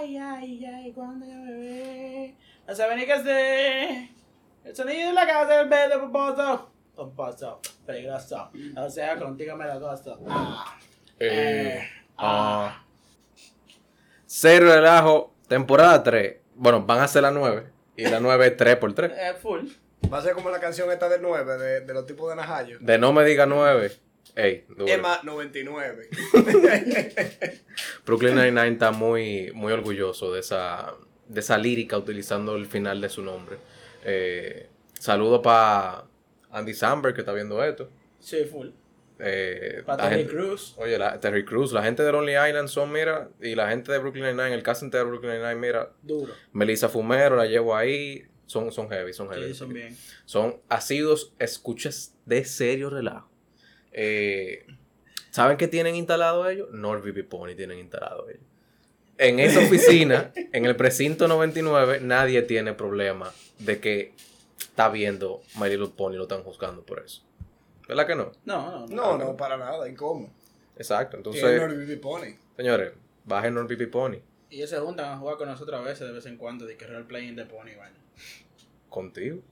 Ay, ay, ay, cuando yo me ve. No sabe ni qué hacer. El sonido de la casa del beso pomposo. Pomposo, peligroso. O sea, contigo me lo gozo. Ah. Eh, ah. Cero relajo, temporada 3. Bueno, van a ser la 9. Y la 9 es 3 por 3. Eh, full. Va a ser como la canción esta del 9, de, de los tipos de Najayo. De no me diga 9. Ey. Emma 99. Brooklyn Nine-Nine está muy, muy orgulloso de esa, de esa lírica utilizando el final de su nombre. Eh, saludo para Andy Samberg que está viendo esto. Sí, full. Eh, Para Terry gente- Crews. Oye, la, Terry Crews, la gente de Lonely Island son, mira, y la gente de Brooklyn Nine-Nine, el cast entero de Brooklyn Nine-Nine, mira, Duro. Melissa Fumero, la llevo ahí, son, son heavy, son heavy. Sí, son bien. Son asidos escuchas de serio relajo. Eh, ¿Saben qué tienen instalado ellos? NordVPN Pony tienen instalado ellos. En esa oficina, en el precinto 99, nadie tiene problema de que está viendo My Little Pony y lo están juzgando por eso. ¿Verdad que no? No, no, no. No, no, para nada. ¿Y cómo? Exacto. Entonces, Entonces, Pony. señores, bajen NordVPN Pony Y ellos se juntan a jugar con nosotros a veces, de vez en cuando, de que role playing de Pony, bueno. contigo.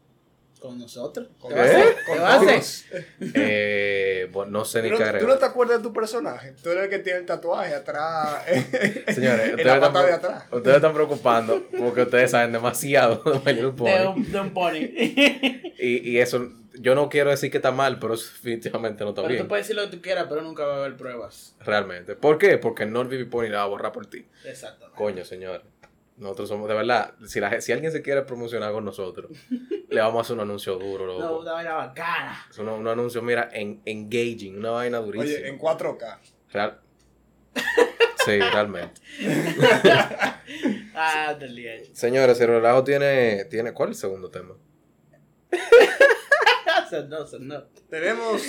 Con nosotros. Con- ¿Qué va a hacer? con ¿Qué va a todos. hacer? Eh, bueno, no sé ¿Tú ni no, qué tú agregar. no te acuerdas de tu personaje? Tú eres el que tiene el tatuaje atrás. Señores, en ustedes la están, pata de preocup- atrás. ustedes están preocupando porque ustedes saben demasiado de Little Pony. De un, de un Pony. Y, y eso, yo no quiero decir que está mal, pero eso definitivamente no está pero bien. tú puedes decir lo que tú quieras, pero nunca va a haber pruebas. Realmente. ¿Por qué? Porque NordVPN Pony la va a borrar por ti. Exacto. Coño, señor. Nosotros somos, de verdad, si, la, si alguien se quiere promocionar con nosotros, le vamos a hacer un anuncio duro, loco. No, una vaina bacana. Es un, un anuncio, mira, en, engaging, una vaina durísima. Oye, en 4K. Real- Sí, realmente. Ah, del día. Señores, el relajo tiene, tiene... ¿Cuál es el segundo tema? no, no. Tenemos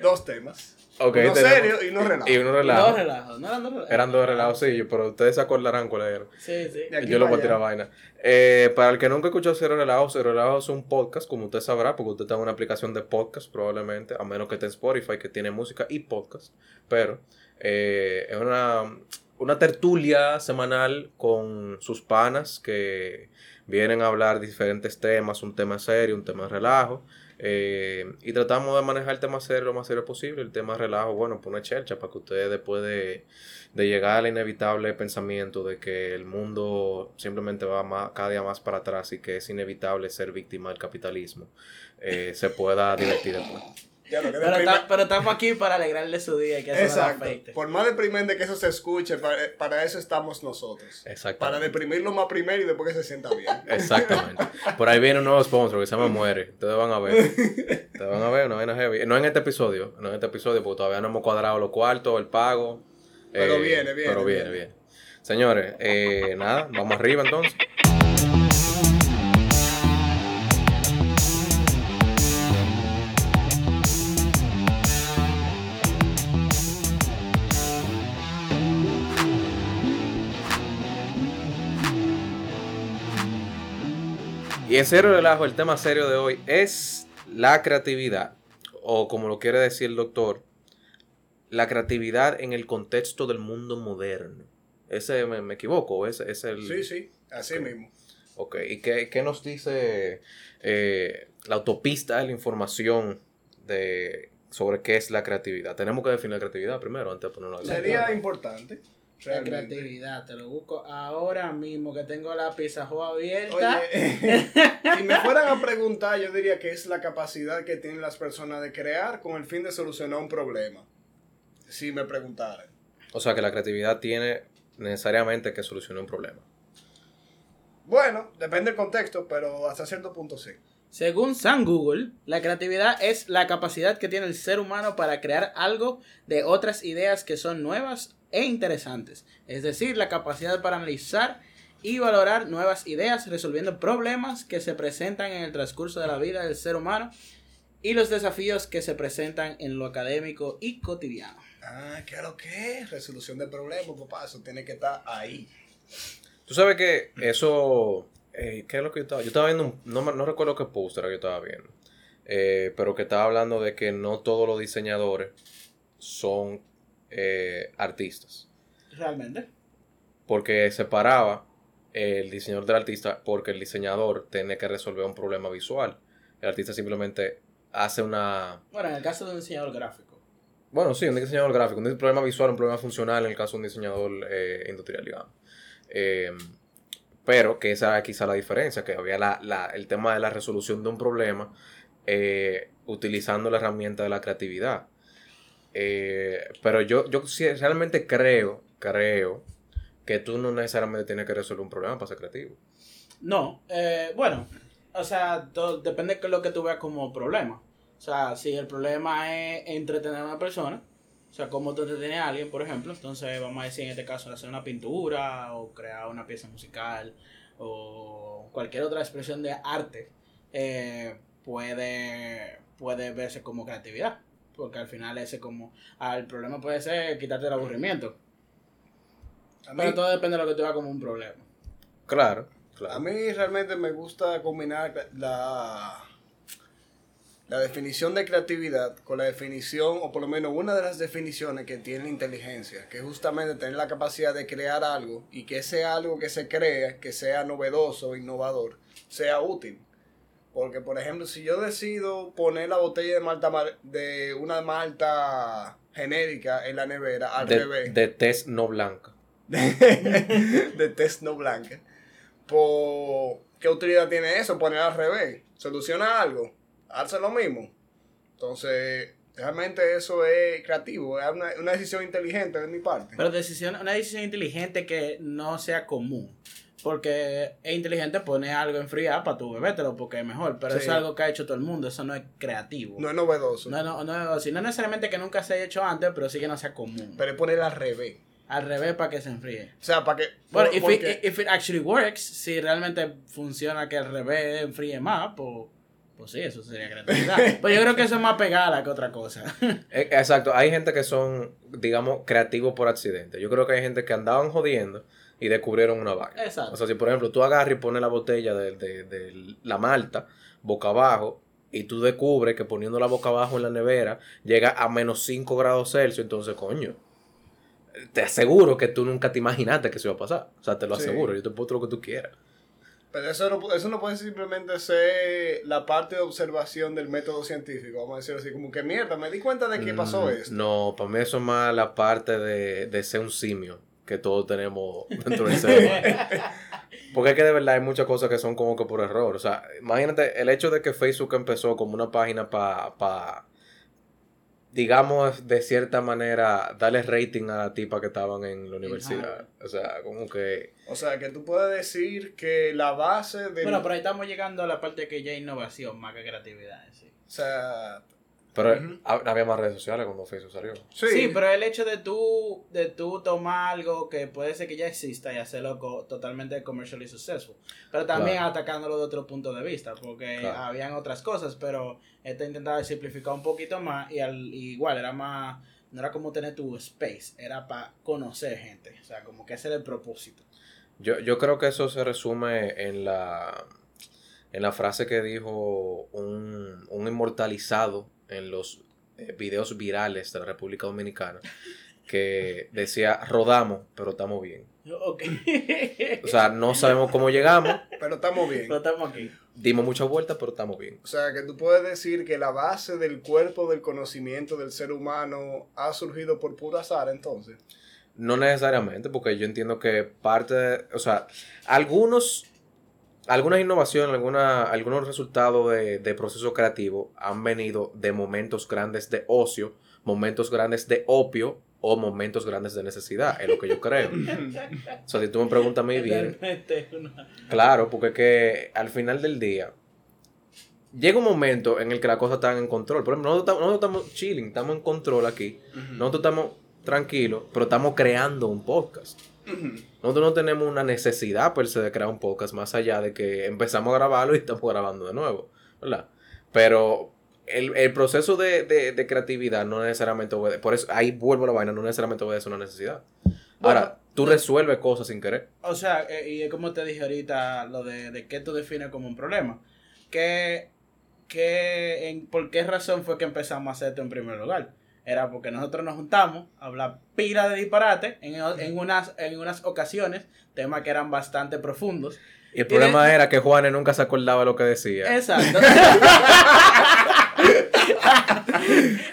dos temas. Ok, uno tenemos- serio y uno relajo. Y uno Dos relajo. relajos. No eran dos relajos. Eran dos relajos, sí, pero ustedes se acordarán cuál era. Sí, sí. Yo lo voy a tirar vaina. Eh, para el que nunca escuchó Cero Relajo, Cero Relajo es un podcast, como usted sabrá, porque usted está en una aplicación de podcast probablemente, a menos que esté en Spotify, que tiene música y podcast. Pero eh, es una, una tertulia semanal con sus panas que vienen a hablar de diferentes temas, un tema serio, un tema de relajo. Eh, y tratamos de manejar el tema serio lo más serio posible. El tema relajo, bueno, pues una chelcha para que ustedes después de, de llegar al inevitable pensamiento de que el mundo simplemente va más- cada día más para atrás y que es inevitable ser víctima del capitalismo, eh, se pueda divertir después. Ya lo que Pero, deprime- ta- pero estamos aquí para alegrarle su día y que Exacto. Por más deprimente que eso se escuche, para, para eso estamos nosotros. Para Exactamente. deprimirlo más primero y después que se sienta bien. Exactamente. Por ahí viene un nuevo sponsor que se llama Muere. Ustedes van a ver. Ustedes van a ver una vaina heavy. No en este episodio. No en este episodio porque todavía no hemos cuadrado los cuartos, el pago. Pero viene, viene, Pero viene, viene. viene. Señores, eh, nada, vamos arriba entonces. Y en serio relajo, el tema serio de hoy es la creatividad, o como lo quiere decir el doctor, la creatividad en el contexto del mundo moderno. Ese me, me equivoco, ese es el... Sí, sí, así mismo. Ok, ¿y qué, qué nos dice eh, la autopista de la información de, sobre qué es la creatividad? Tenemos que definir la creatividad primero antes de ponerlo. Sería importante. La creatividad, te lo busco ahora mismo que tengo la pizza abierta. Oye, si me fueran a preguntar, yo diría que es la capacidad que tienen las personas de crear con el fin de solucionar un problema. Si me preguntaran. O sea que la creatividad tiene necesariamente que solucionar un problema. Bueno, depende del contexto, pero hasta cierto punto sí. Según San Google, la creatividad es la capacidad que tiene el ser humano para crear algo de otras ideas que son nuevas e interesantes. Es decir, la capacidad para analizar y valorar nuevas ideas, resolviendo problemas que se presentan en el transcurso de la vida del ser humano y los desafíos que se presentan en lo académico y cotidiano. Ah, ¿qué es lo que es? Resolución de problemas, papá. Eso tiene que estar ahí. Tú sabes que eso... eh, ¿Qué es lo que yo estaba? Yo estaba viendo, un- no, me- no recuerdo qué post era que yo estaba viendo, eh, pero que estaba hablando de que no todos los diseñadores son eh, artistas. Realmente. porque separaba el diseñador del artista porque el diseñador tiene que resolver un problema visual. El artista simplemente hace una... Bueno, en el caso de un diseñador gráfico. Bueno, sí, un diseñador gráfico, un problema visual, un problema funcional en el caso de un diseñador eh, industrial, digamos. Eh, pero que esa era quizá la diferencia, que había la, la, el tema de la resolución de un problema eh, utilizando la herramienta de la creatividad. Pero yo, yo realmente creo, creo que tú no necesariamente tienes que resolver un problema para ser creativo. No, eh, bueno, o sea, depende de lo que tú veas como problema. O sea, si el problema es entretener a una persona, o sea, cómo tú entretienes a alguien, por ejemplo, entonces vamos a decir en este caso hacer una pintura o crear una pieza musical o cualquier otra expresión de arte, eh, puede, puede verse como creatividad. Porque al final ese como, ah, el problema puede ser quitarte el aburrimiento. Pero todo depende de lo que tú veas como un problema. Claro, claro. A mí realmente me gusta combinar la, la definición de creatividad con la definición, o por lo menos una de las definiciones que tiene la inteligencia, que es justamente tener la capacidad de crear algo y que ese algo que se crea, que sea novedoso, innovador, sea útil. Porque, por ejemplo, si yo decido poner la botella de malta de una malta genérica en la nevera al revés. De test no blanca de, test no blanca. Por, ¿Qué utilidad tiene eso? Poner al revés. ¿Soluciona algo? Hace lo mismo. Entonces, realmente eso es creativo. Es una, decisión inteligente de mi parte. Pero decisión, una decisión inteligente que no sea común. Porque es inteligente poner algo en fría para tu bebételo porque es mejor. Pero eso es algo que ha hecho todo el mundo. Eso no es creativo. No es novedoso. No, no, no, no, no necesariamente que nunca se haya hecho antes, pero sí que no sea común. Pero es poner al revés. Al revés para que se enfríe. O sea, para que. Bueno, if, it, if it actually works, si realmente funciona que al revés enfríe más, pues. Pues sí, eso sería creatividad. pues yo creo que eso es más pegada que otra cosa. E, exacto. Hay gente que son, digamos, creativos por accidente. Yo creo que hay gente que andaban jodiendo y descubrieron una vaina. Exacto. O sea, si por ejemplo tú agarras y pones la botella de, de, de la malta boca abajo y tú descubres que poniendo la boca abajo en la nevera llega a menos 5 grados Celsius, entonces coño te aseguro que tú nunca te imaginaste que eso iba a pasar. O sea, te lo aseguro. Yo te puedo lo que tú quieras. Pero eso no, eso no puede simplemente ser la parte de observación del método científico, vamos a decir así, como que mierda, me di cuenta de que pasó mm, esto. No, para mí eso es más la parte de, de ser un simio que todos tenemos dentro del cerebro. Porque es que de verdad hay muchas cosas que son como que por error. O sea, imagínate el hecho de que Facebook empezó como una página para digamos, de cierta manera, darle rating a la tipa que estaban en la universidad. O sea, como que... O sea, que tú puedes decir que la base de... Bueno, pero ahí estamos llegando a la parte que ya es innovación más que creatividad. Sí. O sea, pero había más redes sociales cuando Facebook salió. Sí. pero el hecho de tú, de tú tomar algo que puede ser que ya exista y hacerlo totalmente commercially successful. Pero también atacándolo de otro punto de vista, porque habían otras cosas, pero este intentaba simplificar un poquito más y al, igual era más, no era como tener tu space, era para conocer gente, o sea, como que ese era el propósito. Yo, yo creo que eso se resume en la, en la frase que dijo un, un inmortalizado en los eh, videos virales de la República Dominicana que decía rodamos, pero estamos bien. O sea, no sabemos cómo llegamos, pero estamos bien. Pero estamos aquí. Dimos muchas vueltas, pero estamos bien. O sea, que tú puedes decir que la base del cuerpo del conocimiento del ser humano ha surgido por puro azar, entonces. No necesariamente, porque yo entiendo que parte, o sea, algunos algunas innovaciones, alguna, algunos resultados de, de proceso creativo han venido de momentos grandes de ocio, momentos grandes de opio o momentos grandes de necesidad, es lo que yo creo. o sea, si tú me preguntas muy bien. Claro, porque que al final del día llega un momento en el que las cosas están en control. Por ejemplo, nosotros, nosotros estamos chilling, estamos en control aquí. Nosotros estamos tranquilos, pero estamos creando un podcast. Nosotros no tenemos una necesidad per se de crear un podcast más allá de que empezamos a grabarlo y estamos grabando de nuevo, ¿verdad? Pero el, proceso de, creatividad no necesariamente obedece, por eso ahí vuelvo a la vaina, no necesariamente obedece una necesidad. Ahora, tú resuelves cosas sin querer. O sea, eh, y como te dije ahorita, lo de, de qué tú defines como un problema. ¿Qué, qué, en, ¿Por qué razón fue que empezamos a hacer esto en primer lugar? Era porque nosotros nos juntamos a hablar pila de disparate en, en, unas, en unas ocasiones, temas que eran bastante profundos. Y el problema era que Juanes nunca se acordaba de lo que decía. Exacto.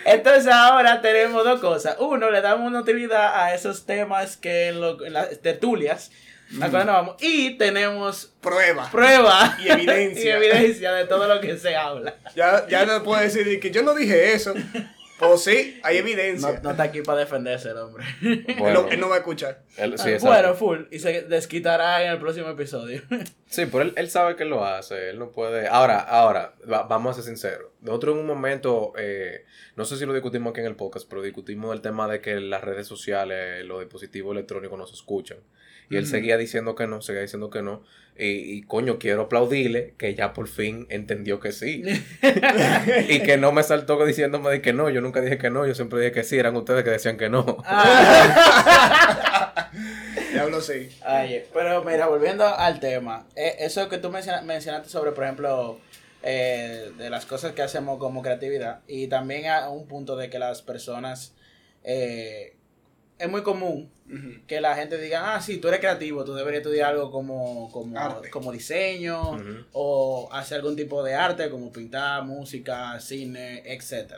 Entonces ahora tenemos dos cosas. Uno, le damos una utilidad a esos temas que en, lo, en las tertulias vamos. Y tenemos prueba. Prueba. Y evidencia. y evidencia de todo lo que se habla. Ya, ya no puedo decir que yo no dije eso. O sí, hay evidencia. No, está aquí para defenderse el hombre. Bueno, él, no, va a escuchar. bueno, full. Y se desquitará en el próximo episodio. sí, pero él, él, sabe que lo hace. Él no puede. Ahora, ahora, vamos a ser sinceros. Nosotros en un momento, eh, no sé si lo discutimos aquí en el podcast, pero discutimos el tema de que las redes sociales, los dispositivos electrónicos no se escuchan. Y él seguía diciendo que no, seguía diciendo que no. Y, coño, quiero aplaudirle que ya por fin entendió que sí. y que no me saltó diciéndome de que no. Yo nunca dije que no, yo siempre dije que sí. Eran ustedes que decían que no. Ah. ya hablo sí. Ay, pero mira, volviendo al tema. Eh, eso que tú mencionaste sobre, por ejemplo, eh, de las cosas que hacemos como creatividad. Y también a un punto de que las personas... Eh, es muy común que la gente diga, ah, sí, tú eres creativo, tú deberías estudiar algo como, como, como diseño o hacer algún tipo de arte como pintar, música, cine, etc.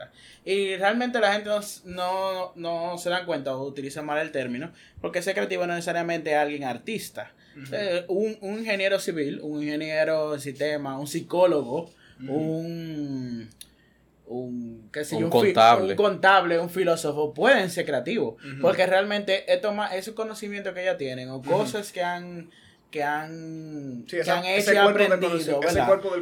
Y realmente la gente no, no, se da cuenta o utiliza mal el término porque ser creativo no necesariamente es alguien artista. Eh, un, un, ingeniero civil, un ingeniero de sistema, un psicólogo, un un, un, contable. un contable, un filósofo, pueden ser creativos. Porque realmente esto esos conocimientos que ellos tienen o cosas que han que han, que han hecho y aprendido,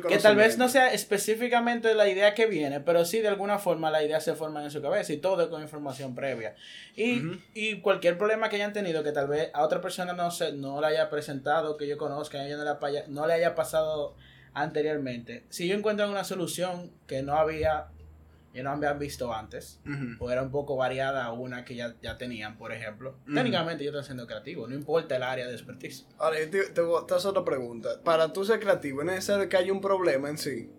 que tal vez no sea específicamente la idea que viene, pero sí de alguna forma la idea se forma en su cabeza y todo con información previa. Y, y cualquier problema que hayan tenido que tal vez a otra persona no, se, no le haya presentado, que yo conozca, ella no, le, no le haya pasado anteriormente, si yo encuentro una solución que no había, yo no visto antes, o era un poco variada a una que ya, ya tenían, por ejemplo, técnicamente yo estoy siendo creativo, no importa el área de expertise. Ahora, te, te, hacer otra pregunta. Para tú ser creativo, ¿es necesario que haya un problema en sí?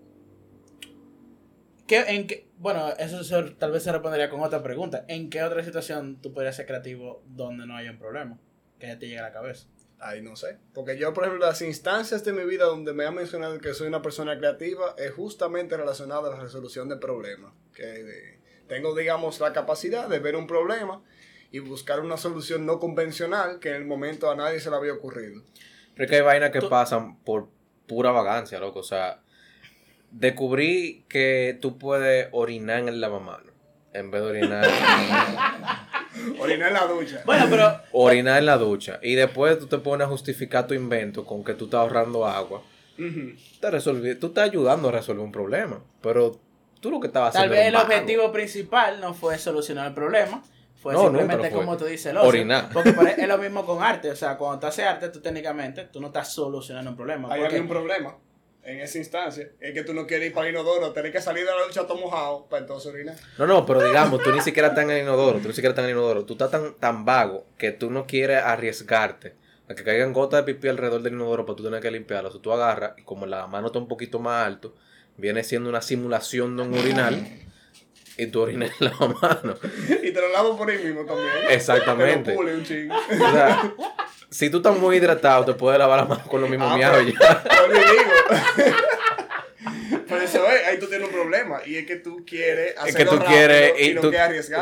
¿Qué, en qué, bueno, eso tal vez se respondería con otra pregunta. ¿En qué otra situación tú podrías ser creativo donde no haya un problema? Que ya te llegue a la cabeza. Ahí no sé. Porque yo, por ejemplo, las instancias de mi vida donde me han mencionado que soy una persona creativa es justamente relacionada a la resolución de problemas. Que tengo, digamos, la capacidad de ver un problema y buscar una solución no convencional que en el momento a nadie se le había ocurrido. Pero que hay vainas que pasan por pura vagancia, loco. O sea, descubrí que tú puedes orinar en el lavamanos en vez de orinar. Orinar en la ducha. Bueno, pero. Orinar en la ducha. Y después tú te pones a justificar tu invento con que tú estás ahorrando agua. te tú estás ayudando a resolver un problema. Pero tú lo que estabas haciendo. Tal vez el objetivo principal no fue solucionar el problema. Fue simplemente como tú dices, Orinar. Porque es lo mismo con arte. O sea, cuando tú haces arte, tú técnicamente, tú no estás solucionando un problema. Hay algún problema en esa instancia es que tú no quieres ir para el inodoro, tenés que salir de la ducha todo mojado para entonces orinar. No, no, pero digamos, tú ni siquiera estás en el inodoro, tú ni siquiera estás en el inodoro, tú estás tan, tan vago que tú no quieres arriesgarte a que caigan gotas de pipí alrededor del inodoro para tú tener que limpiarlo. O tú agarras y como la mano está un poquito más alto, viene siendo una simulación de un urinal y tú orinas en la mano. y te lo lavo por ahí mismo también. Exactamente. Te lo un ching. O sea, si tú estás muy hidratado, te puedes lavar la mano con lo mismo ah, miados ya. digo. Por eso es, ahí tú tienes un problema. Y es que tú quieres hacerlo es que tú rápido quieres, y, tú,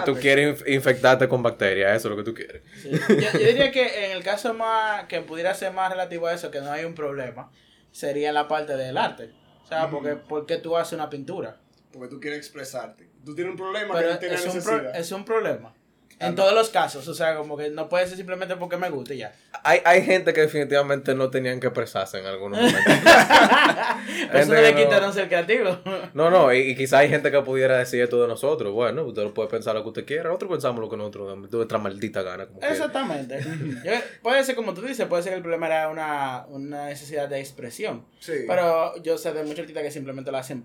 Tú quieres infectarte con bacterias, eso es lo que tú quieres. Yo, diría que en el caso más que pudiera ser más relativo a eso, que no hay un problema, sería la parte del arte. O sea, porque, porque tú haces una pintura. Porque tú quieres expresarte. Tú tienes un problema Pero que no es Un es un problema. En todos los casos, o sea, como que no puede ser simplemente porque me guste ya. Hay, hay gente que definitivamente no tenían que expresarse en algunos momentos. Eso no le quita no ser creativo. no, no, y, quizá hay gente que pudiera decir esto de nosotros. Bueno, usted puede pensar lo que usted quiera, nosotros pensamos lo que nosotros, de nuestra maldita gana. Exactamente. puede ser como tú dices, puede ser que el problema era una, una necesidad de expresión. Sí. Pero yo sé de muchos artistas que simplemente lo hacen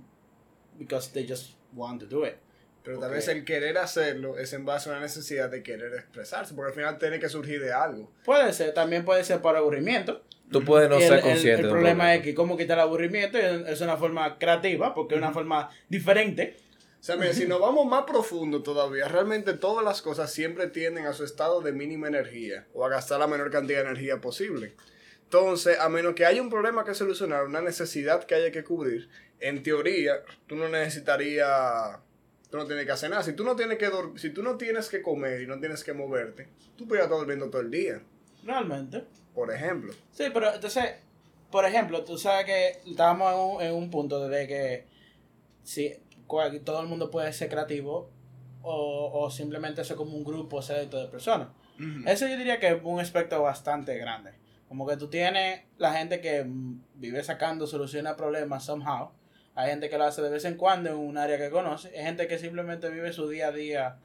because they just want to do it. Pero tal vez el querer hacerlo es en base a una necesidad de querer expresarse, porque al final tiene que surgir de algo. Puede ser, también puede ser por aburrimiento. Tú puedes no ser consciente. El, el problema es que cómo quitar el aburrimiento es una forma creativa, porque es una forma diferente. sea, mira, si nos vamos más profundo todavía, realmente todas las cosas siempre tienden a su estado de mínima energía o a gastar la menor cantidad de energía posible. Entonces, a menos que haya un problema que solucionar, una necesidad que haya que cubrir, en teoría, tú no necesitarías, tú no tienes que hacer nada. Si tú no tienes que, si tú no tienes que comer y no tienes que moverte, tú puedes estar durmiendo todo el día, Realmente. por ejemplo. Sí, pero entonces, por ejemplo, tú sabes que estábamos en un, en un punto de que si cual- todo el mundo puede ser creativo o, o simplemente ser como un grupo selecto de personas. Eso yo diría que es un aspecto bastante grande. Como que tú tienes la gente que vive sacando soluciones a problemas somehow. Hay gente que lo hace de vez en cuando en un área que conoce. Hay gente que simplemente vive su día a día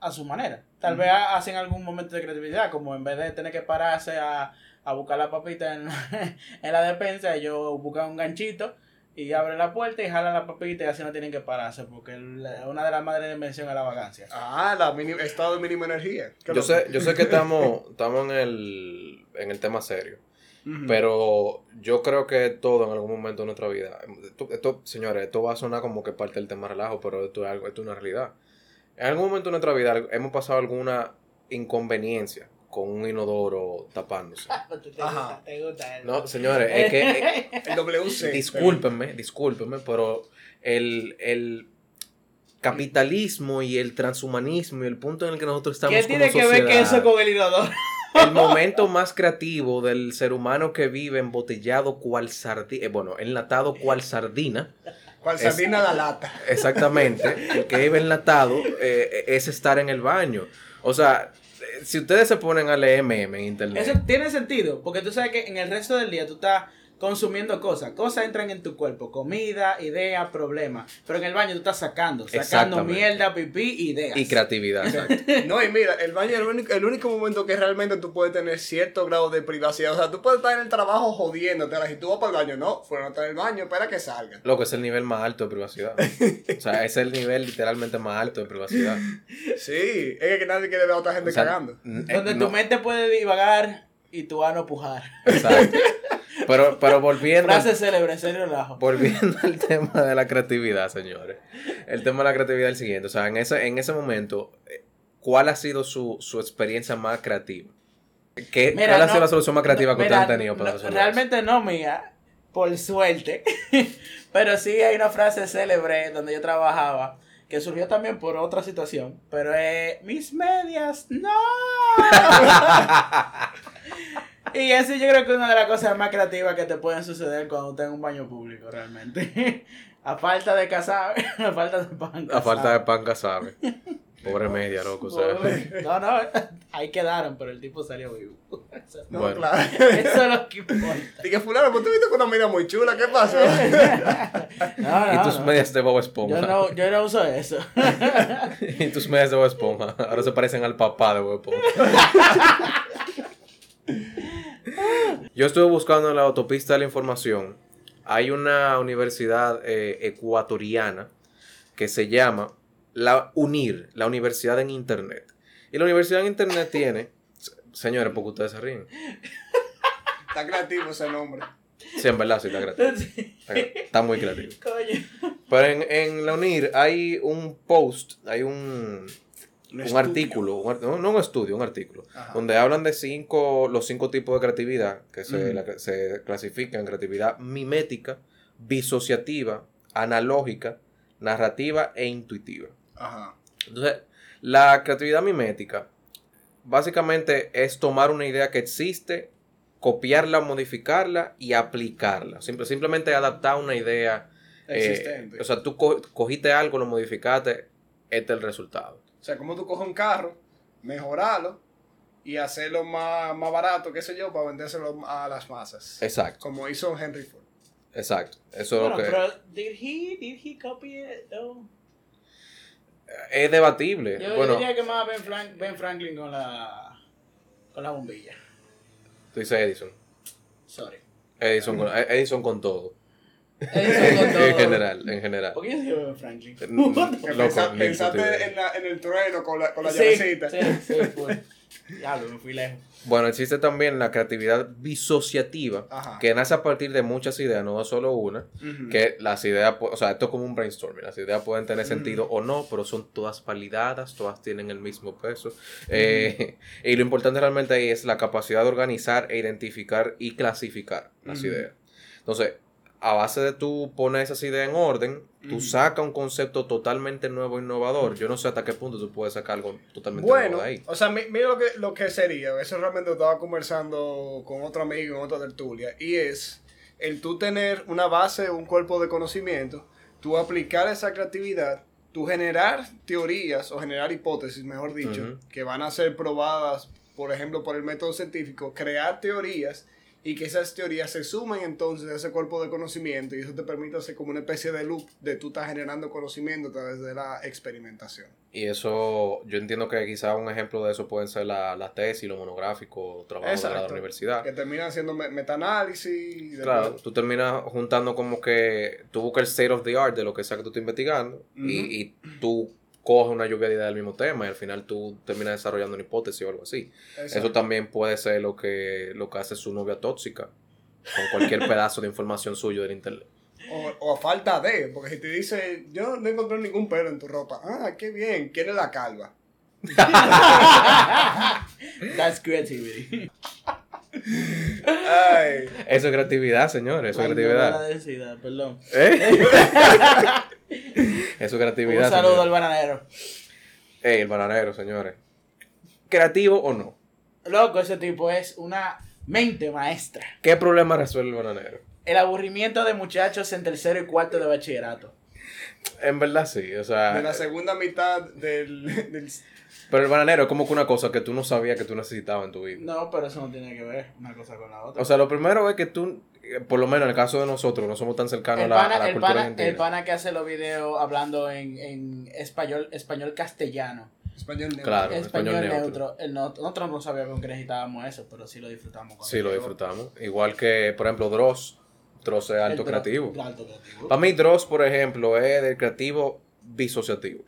a su manera. Tal vez ha- hacen algún momento de creatividad, como en vez de tener que pararse a, a buscar la papita en, en la despensa, ellos buscan un ganchito y abren la puerta y jalan la papita y así no tienen que pararse, porque el- una de las madres de invención es la vagancia. Ah, la mini- estado de mínima energía. ¿Qué Yo sé, yo sé que estamos, estamos en el, en el tema serio. Pero yo creo que todo en algún momento de nuestra vida, esto, esto, señores, esto va a sonar como que parte del tema relajo, pero esto es algo, esto es una realidad. En algún momento de nuestra vida hemos pasado alguna inconveniencia con un inodoro tapándose. ¿Te Ajá. gusta? ¿Te gusta? No, señores, es que, eh, El WC. discúlpenme, discúlpenme, pero el, el capitalismo y el transhumanismo y el punto en el que nosotros estamos ¿Qué como tiene que ver que sociedad, eso con el inodoro? El momento más creativo del ser humano que vive embotellado cual sardina, bueno, enlatado cual sardina, Cual Es- sardina la lata. exactamente, el que vive enlatado eh, es estar en el baño. O sea, eh, si ustedes se ponen a leer meme en internet, Eso tiene sentido, porque tú sabes que en el resto del día tú estás consumiendo cosas. Cosas entran en tu cuerpo, comida, idea, problema. Pero en el baño tú estás sacando, sacando mierda, pipí, ideas. y creatividad, exacto. No, y mira, el baño es el único, el único momento que realmente tú puedes tener cierto grado de privacidad. O sea, tú puedes estar en el trabajo jodiéndote. Si tú vas para el baño, no, estar en el baño, espera que salga. Lo que es el nivel más alto de privacidad. O sea, es el nivel literalmente más alto de privacidad. Sí, es que nadie quiere ver a otra gente O sea, cagando. eh, Donde no, tu mente puede divagar y tu ano pujar. Exacto. Pero, pero volviendo, Frase célebre, serio relajo. volviendo al tema de la creatividad, señores. El tema de la creatividad es el siguiente. O sea, en ese, en ese momento, eh, ¿cuál ha sido su, su experiencia más creativa? ¿Qué, Mira, ¿Cuál ha sido la solución más creativa que ustedes han tenido para no? Realmente no mía, por suerte. pero sí hay una frase célebre donde yo trabajaba que surgió también por otra situación. Pero es, mis medias, no. y eso yo creo que es una de las cosas más creativas que te pueden suceder cuando estás en un baño público, realmente. a falta de casar, a falta de pan. A falta de pan sabe. Pobre media, loco. O sea. Pobre. No, no, ahí quedaron, pero el tipo salió vivo. Eso, No, Bueno. claro. eso es lo que importa. Dije, fulano, pues tú viste con una mira muy chula, ¿qué pasó? No, y tus no. medias de Bob Esponja. Yo no, yo no uso eso. y tus medias de Bob Esponja. Ahora se parecen al papá de Bob Esponja. Yo estuve buscando en la autopista de la información. Hay una universidad eh, ecuatoriana que se llama la UNIR, la Universidad en Internet. Y la Universidad en Internet tiene, se- señores, porque ustedes se ríen. Está creativo ese nombre. Sí, en verdad, sí, está creativo. Sí. Está, está muy creativo. Coño. Pero en, en la UNIR hay un post, hay un, un estudio. artículo, un no, no un estudio, un artículo, Ajá. donde hablan de cinco, los cinco tipos de creatividad que se, Ujú. la- se clasifican en creatividad mimética, disociativa, analógica, narrativa e intuitiva. Ajá. Entonces, la creatividad mimética básicamente es tomar una idea que existe, copiarla, modificarla y aplicarla. Simple- simplemente adaptar una idea. eh, Existente. o sea, tú co- cogiste algo, lo modificaste, este es el resultado. O sea, como tú coges un carro, mejorarlo y hacerlo más, más barato, qué sé yo, para vendérselo a las masas. Exacto, Como hizo Henry Ford. exacto. Eso Bueno, es lo que pero did he, did he copy it? No. es debatible. Yo bueno, diría que más Ben, Frank- Ben Franklin con la con la bombilla. tú dices Edison. Sorry. Edison con, Edison con todo. En general, en general. ¿Por qué yo Ben Franklin? Loco, pensaste en, la- en el trueno con la, con la sí, llavecita. sí, sí, fue. Diablo, me fui lejos. Bueno, existe también la creatividad disociativa, Ajá. que nace a partir de muchas ideas, no solo una. Que las ideas, o sea, esto es como un brainstorming. Las ideas pueden tener sentido o no, pero son todas validadas, todas tienen el mismo peso. Eh, y lo importante realmente ahí es la capacidad de organizar e identificar y clasificar las ideas. Entonces, a base de tú poner esas ideas en orden, tú sacas un concepto totalmente nuevo, innovador. Yo no sé hasta qué punto tú puedes sacar algo totalmente Bueno, nuevo de ahí. o sea, mi- mira lo que, lo que sería, eso realmente estaba conversando con otro amigo en otra tertulia, y es el tú tener una base, un cuerpo de conocimiento, tú aplicar esa creatividad, tú generar teorías o generar hipótesis, mejor dicho, que van a ser probadas, por ejemplo, por el método científico, crear teorías y que esas teorías se sumen entonces a ese cuerpo de conocimiento y eso te permite hacer como una especie de loop de tú estás generando conocimiento a través de la experimentación. Y eso, yo entiendo que quizá un ejemplo de eso pueden ser la, la tesis, lo monográfico, trabajos de la universidad. Que terminan haciendo me- metaanálisis. después- Claro, tú terminas juntando como que tú buscas el state of the art de lo que sea que tú estés investigando y, y tú coges una lluvia de ideas del mismo tema y al final tú terminas desarrollando una hipótesis o algo así. Exacto. Eso también puede ser lo que, lo que hace su novia tóxica con cualquier pedazo de información suyo del internet. O, o a falta de, porque si te dice, yo no encontré ningún pelo en tu ropa. Ah, qué bien, ¿quién es la calva? That's creativity. Ay. Eso es creatividad, señores, eso es creatividad. no, perdón. ¿Eh? Es Un creatividad. saludo señores. al bananero. Ey, el bananero, señores. ¿Creativo o no? Loco, ese tipo es una mente maestra. ¿Qué problema resuelve el bananero? El aburrimiento de muchachos en tercero y cuarto de bachillerato. En verdad sí, o sea... De la segunda mitad del, del- Pero el bananero es como que una cosa que tú no sabías que tú necesitabas en tu vida. No, pero eso no tiene que ver una cosa con la otra. O sea, lo primero es que tú, por lo menos en el caso de nosotros, no somos tan cercanos el a la, pana, a la el, cultura pana, argentina. el pana que hace los videos hablando en, en español, español castellano. español neutro. Claro. español, español neutro. neutro. No- nosotros no sabíamos que necesitábamos eso, pero sí lo disfrutamos. Sí, lo llegó. disfrutamos. Igual que, por ejemplo, Dross. Dross es alto creativo. Alto creativo. Para mí, Dross, por ejemplo, es del creativo disociativo.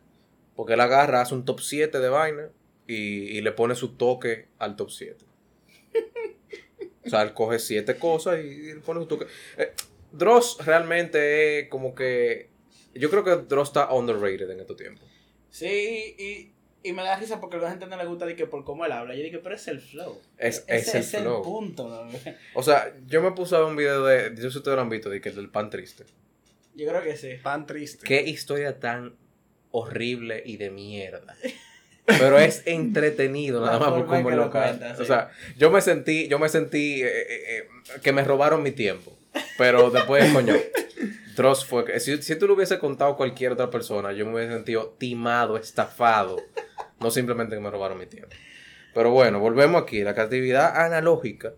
Porque él agarra, hace un top 7 de vaina y, y le pone su toque al top 7. o sea, él coge 7 cosas y, y pone su toque. Eh, Dross realmente es como que. Yo creo que Dross está underrated en estos tiempos. Sí, y, y me da risa porque a la gente no le gusta de que por cómo él habla. Yo dije, pero es el flow. Es- Ese es el flow. punto. ¿no? O sea, yo me puse a ver un video de. Yo sé si ustedes lo han visto, de que el del pan triste. Yo creo que sí. Pan triste. Qué historia tan horrible y de mierda. Pero es entretenido nada más por cómo lo cuenta. sí. O sea, yo me sentí, yo me sentí eh, eh, eh, que me robaron mi tiempo. Pero después, coño, Dross fue. Si, si tú lo hubiese contado a cualquier otra persona, yo me hubiese sentido timado, estafado. No simplemente que me robaron mi tiempo. Pero bueno, volvemos aquí. La creatividad analógica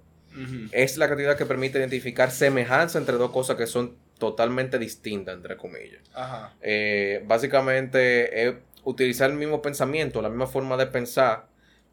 es la creatividad que permite identificar semejanza entre dos cosas que son totalmente distintas, entre comillas. Ajá. Eh, básicamente es utilizar el mismo pensamiento, la misma forma de pensar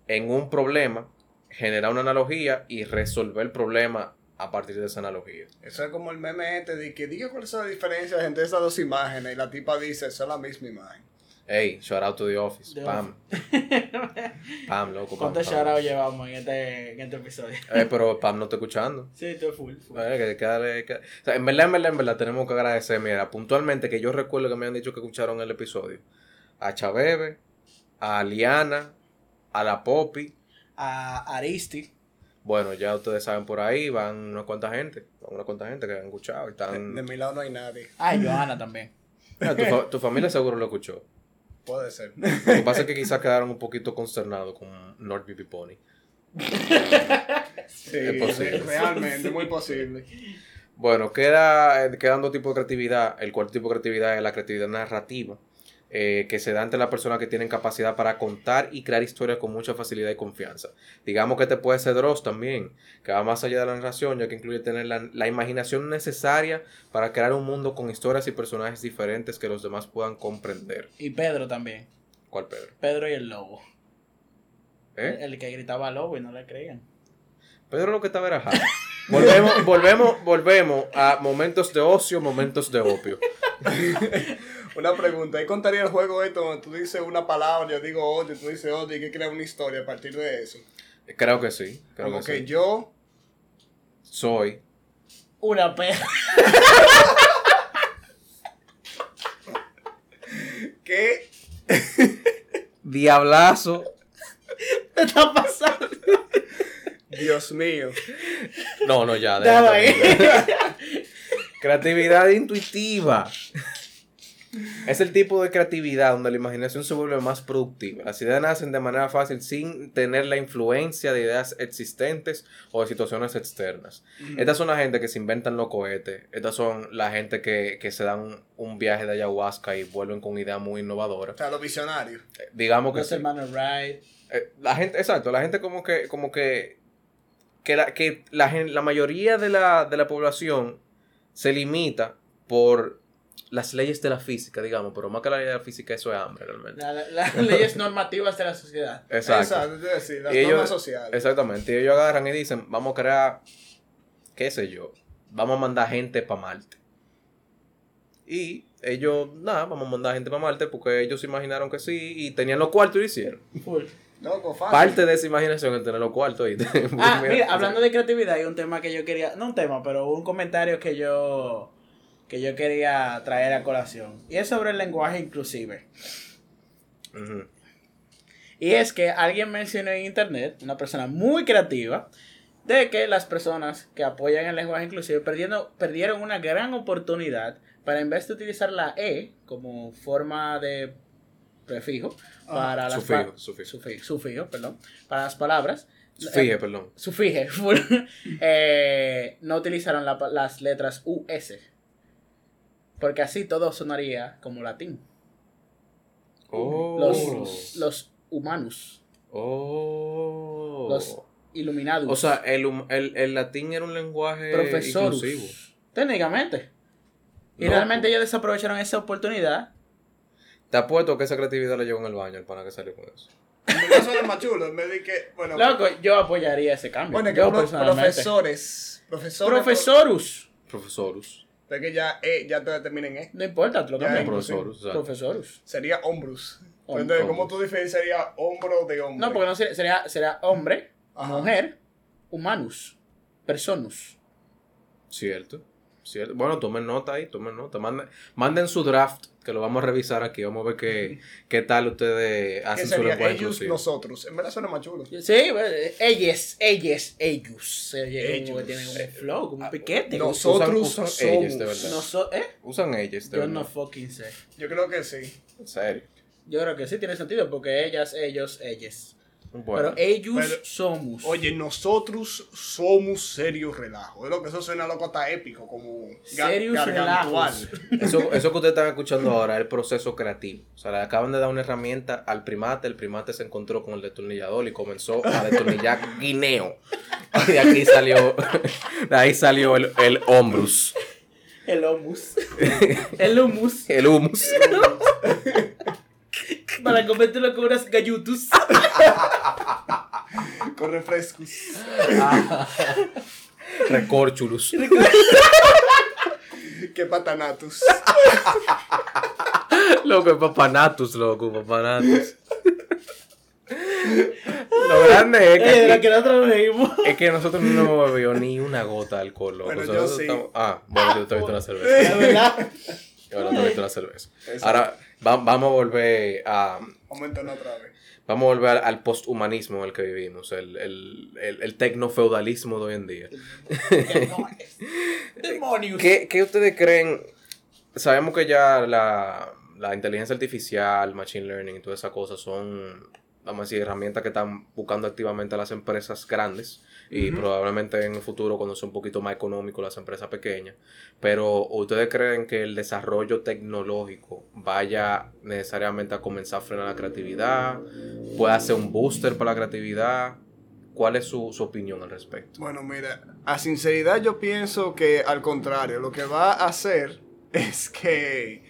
en un problema, generar una analogía y resolver el problema a partir de esa analogía. Eso es como el meme este de que diga cuál es la diferencia entre esas dos imágenes y la tipa dice, es la misma imagen. Hey, shout out to the office. The Pam. Pam, loco. Pam, ¿Cuántos Pam. shoutouts llevamos en este, en este episodio? Eh, pero Pam no está escuchando. Sí, estoy full. full. Eh, que- que que- o sea, en verdad, en verdad, en verdad, tenemos que agradecer, mira, puntualmente, que yo recuerdo que me han dicho que escucharon el episodio. A Chabebe, a Liana, a la Poppy. A Aristi. Bueno, ya ustedes saben por ahí, van una cuanta gente, van una cuanta gente que han escuchado y De, están... de mi lado no hay nadie. Ah, y Johanna también. Mira, tu, fa- tu familia seguro lo escuchó. Puede ser. Lo que pasa es que quizás quedaron un poquito consternados con North BB Pony. Sí, Es posible. realmente, muy posible. Bueno, queda, eh, quedan dos tipos de creatividad. El cuarto tipo de creatividad es la creatividad narrativa, eh, que se da entre las personas que tienen capacidad para contar y crear historias con mucha facilidad y confianza. Digamos que te puede ser Dross también, que va más allá de la narración, ya que incluye tener la, la imaginación necesaria para crear un mundo con historias y personajes diferentes que los demás puedan comprender. Y Pedro también. ¿Cuál Pedro? Pedro y el lobo. ¿Eh? El que gritaba lobo y no le creían. Pedro lo que estaba era. Volvemos, volvemos, volvemos a momentos de ocio, momentos de opio. Una pregunta, ahí contaría el juego esto donde tú dices una palabra, yo digo otra, tú dices otra y que crea una historia a partir de eso. Creo que sí. Creo Como que, que sí. yo, Soy. Una perra. que Diablazo. ¿Qué está pasando? Dios mío. No, no, ya. Ahí. Creatividad intuitiva. Es el tipo de creatividad donde la imaginación se vuelve más productiva. Las ideas nacen de manera fácil sin tener la influencia de ideas existentes o de situaciones externas. Estas son la gente que se inventan los cohetes. Estas son la gente que, que se dan un viaje de ayahuasca y vuelven con ideas muy innovadoras. O sea, los visionarios. Eh, Digamos que Los sí. hermanos Wright. Eh, la gente, exacto, la gente como que, como que, que la, que la, la mayoría de la, de la población se limita por las leyes de la física, digamos, pero más que la ley de la física, eso es hambre realmente. la- la- las leyes normativas de la sociedad. Exacto. Exacto, es decir, las Y ellos- normas sociales. Exactamente. Y ellos agarran y dicen, vamos a crear, qué sé yo, vamos a mandar gente para Marte. Y ellos, nada, vamos a mandar gente para Marte porque ellos se imaginaron que sí y tenían los cuartos y lo hicieron. Loco, fácil. Parte de esa imaginación es tener los cuartos. ¿oíste? Ah, mira, hablando de creatividad, hay un tema que yo quería, no un tema, pero un comentario que yo que yo quería traer a colación. Y es sobre el lenguaje inclusive. Y es que alguien mencionó en internet, una persona muy creativa, de que las personas que apoyan el lenguaje inclusive perdiendo, perdieron una gran oportunidad para en vez de utilizar la E como forma de prefijo para las Sufijo, sufijo. sufi- sufijo, perdón, para las palabras, Fíjate, perdón. sufije, eh, no utilizaron la las letras US. Porque así todo sonaría como latín. Oh. Los, los humanos, Oh. los iluminados. o sea, el, el, el latín era un lenguaje profesores. inclusivo. Técnicamente. Y No. realmente ellos desaprovecharon esa oportunidad. Te apuesto que esa creatividad la llevó en el baño el pana que salió con eso. En verdad suena más chulo, en vez de que, bueno, Loco, yo apoyaría ese cambio. bueno, que yo profesores, profesores, Profesorus. Profesorus. De que ya, eh, ya te terminen, eh. No importa, te lo cambiamos. Profesorus. Sería hombrus. Hom- Entonces, ¿cómo tú diferenciarías hombro de hombre? No, porque no sería, sería, sería hombre, Ajá. mujer, humanus, personus. Cierto. Cierto. Bueno, tomen nota ahí, tomen nota. Manden, manden su draft, que lo vamos a revisar aquí. Vamos a ver qué, qué tal ustedes ¿Qué hacen su sería lenguaje ellos, inclusivo. nosotros? En verdad suena más chulo. Sí, ellos, ellos, ellos. Oye como que Ellos. tienen un flow, como un piquete. Nosotros usan somos. ellos, de verdad. No so- ¿eh? Usan ellos, de Yo verdad. no fucking sé. Yo creo que sí. En serio. Yo creo que sí tiene sentido porque ellas, ellos, ellas. Bueno. Pero ellos Pero- somos. Oye, nosotros somos serios relajo. Es lo que eso suena loco hasta épico, como Serios relajos. Eso, eso que ustedes están escuchando ahora es el proceso creativo. O sea, le acaban de dar una herramienta al primate, el primate se encontró con el destornillador y comenzó a destornillar guineo. Y de aquí salió, de ahí salió el, el hombrus, El humus. el humus. el humus. Para convertirlo con unas gallutus. Con refrescos. Recorchulus. que patanatus. Loco, es papanatus, loco, papanatus. Lo grande es que, Eh, la aquí- que nosotros reímos. es que nosotros no hemos bebido ni una gota de alcohol, loco. Bueno, yo sí. estamos- Ah, bueno, yo te he visto una cerveza. Es verdad. Ahora te meto la cerveza. Eso. Ahora va- vamos a volver a Aumentan otra vez. vamos a volver al, al posthumanismo en el que vivimos, el, el, el, el tecnofeudalismo de hoy en día. Demonios. Demonios. ¿Qué, qué ustedes creen? Sabemos que ya la, la inteligencia artificial, machine learning y todas esas cosas son, vamos a decir, herramientas que están buscando activamente a las empresas grandes y probablemente en el futuro cuando sea un poquito más económico las empresas pequeñas. Pero ¿ustedes creen que el desarrollo tecnológico vaya necesariamente a comenzar a frenar la creatividad? ¿Puede ser un booster para la creatividad? ¿Cuál es su, su opinión al respecto? Bueno, mira, a sinceridad yo pienso que al contrario, lo que va a hacer es que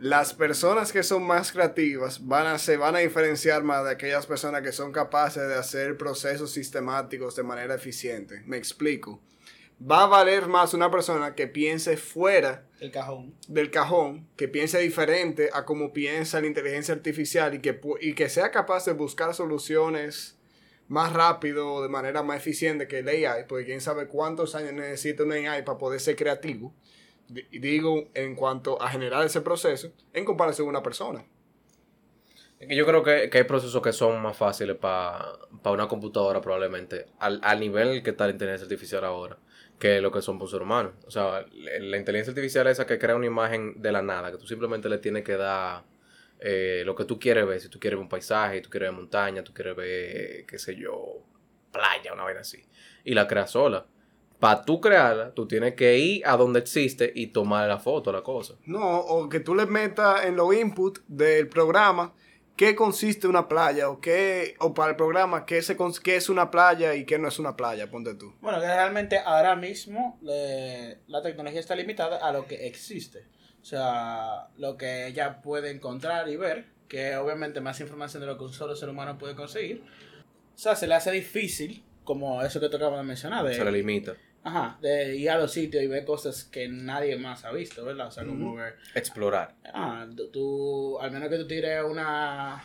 las personas que son más creativas van a, se van a diferenciar más de aquellas personas que son capaces de hacer procesos sistemáticos de manera eficiente. Me explico. va a valer más una persona que piense fuera El cajón. del cajón, que piense diferente a como piensa la inteligencia artificial y que, y que sea capaz de buscar soluciones más rápido, de manera más eficiente que el AI, porque quién sabe cuántos años necesita un AI para poder ser creativo, digo en cuanto a generar ese proceso, en comparación a una persona. Yo creo que, que hay procesos que son más fáciles para una computadora probablemente, al, al nivel que está la inteligencia artificial ahora, que lo que son por ser humanos. O sea, la, inteligencia artificial es esa que crea una imagen de la nada, que tú simplemente le tienes que dar eh, lo que tú quieres ver. Si tú quieres ver un paisaje, tú quieres ver montaña, tú quieres ver, qué sé yo, playa, una vaina así. Y la creas sola. Para tú crearla, tú tienes que ir a donde existe y tomar la foto, la cosa. No, o que tú le metas en los inputs del programa qué consiste una playa o qué o para el programa qué, se, qué es una playa y qué no es una playa, ponte tú. Bueno, que realmente ahora mismo le- la tecnología está limitada a lo que existe. O sea, lo que ella puede encontrar y ver, que obviamente más información de lo que un solo ser humano puede conseguir. O sea, se le hace difícil, como eso que te acabo de mencionar, de, Se le limita. Ajá, de ir a los sitios y ver cosas que nadie más ha visto, ¿verdad? O sea, como ver, Explorar. ah, tú- al menos que tú tires una,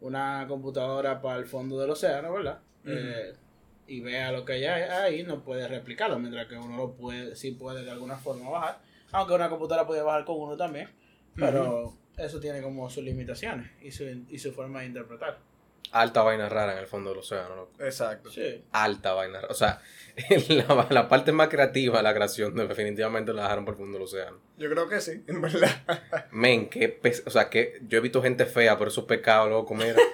una computadora para el fondo del océano, ¿verdad? Eh, y vea lo que hay ahí, no puede replicarlo, mientras que uno lo puede, sí puede de alguna forma bajar. Aunque una computadora puede bajar con uno también, pero eso tiene como sus limitaciones y su, y su forma de interpretar. Alta vaina rara en el fondo del océano, loco. Exacto. Sí. alta vaina. O sea, la, la parte más creativa de la creación definitivamente la dejaron por el fondo del océano. Yo creo que sí, en verdad. Men, qué o sea, que yo he visto gente fea, pero esos pecados, loco, mira.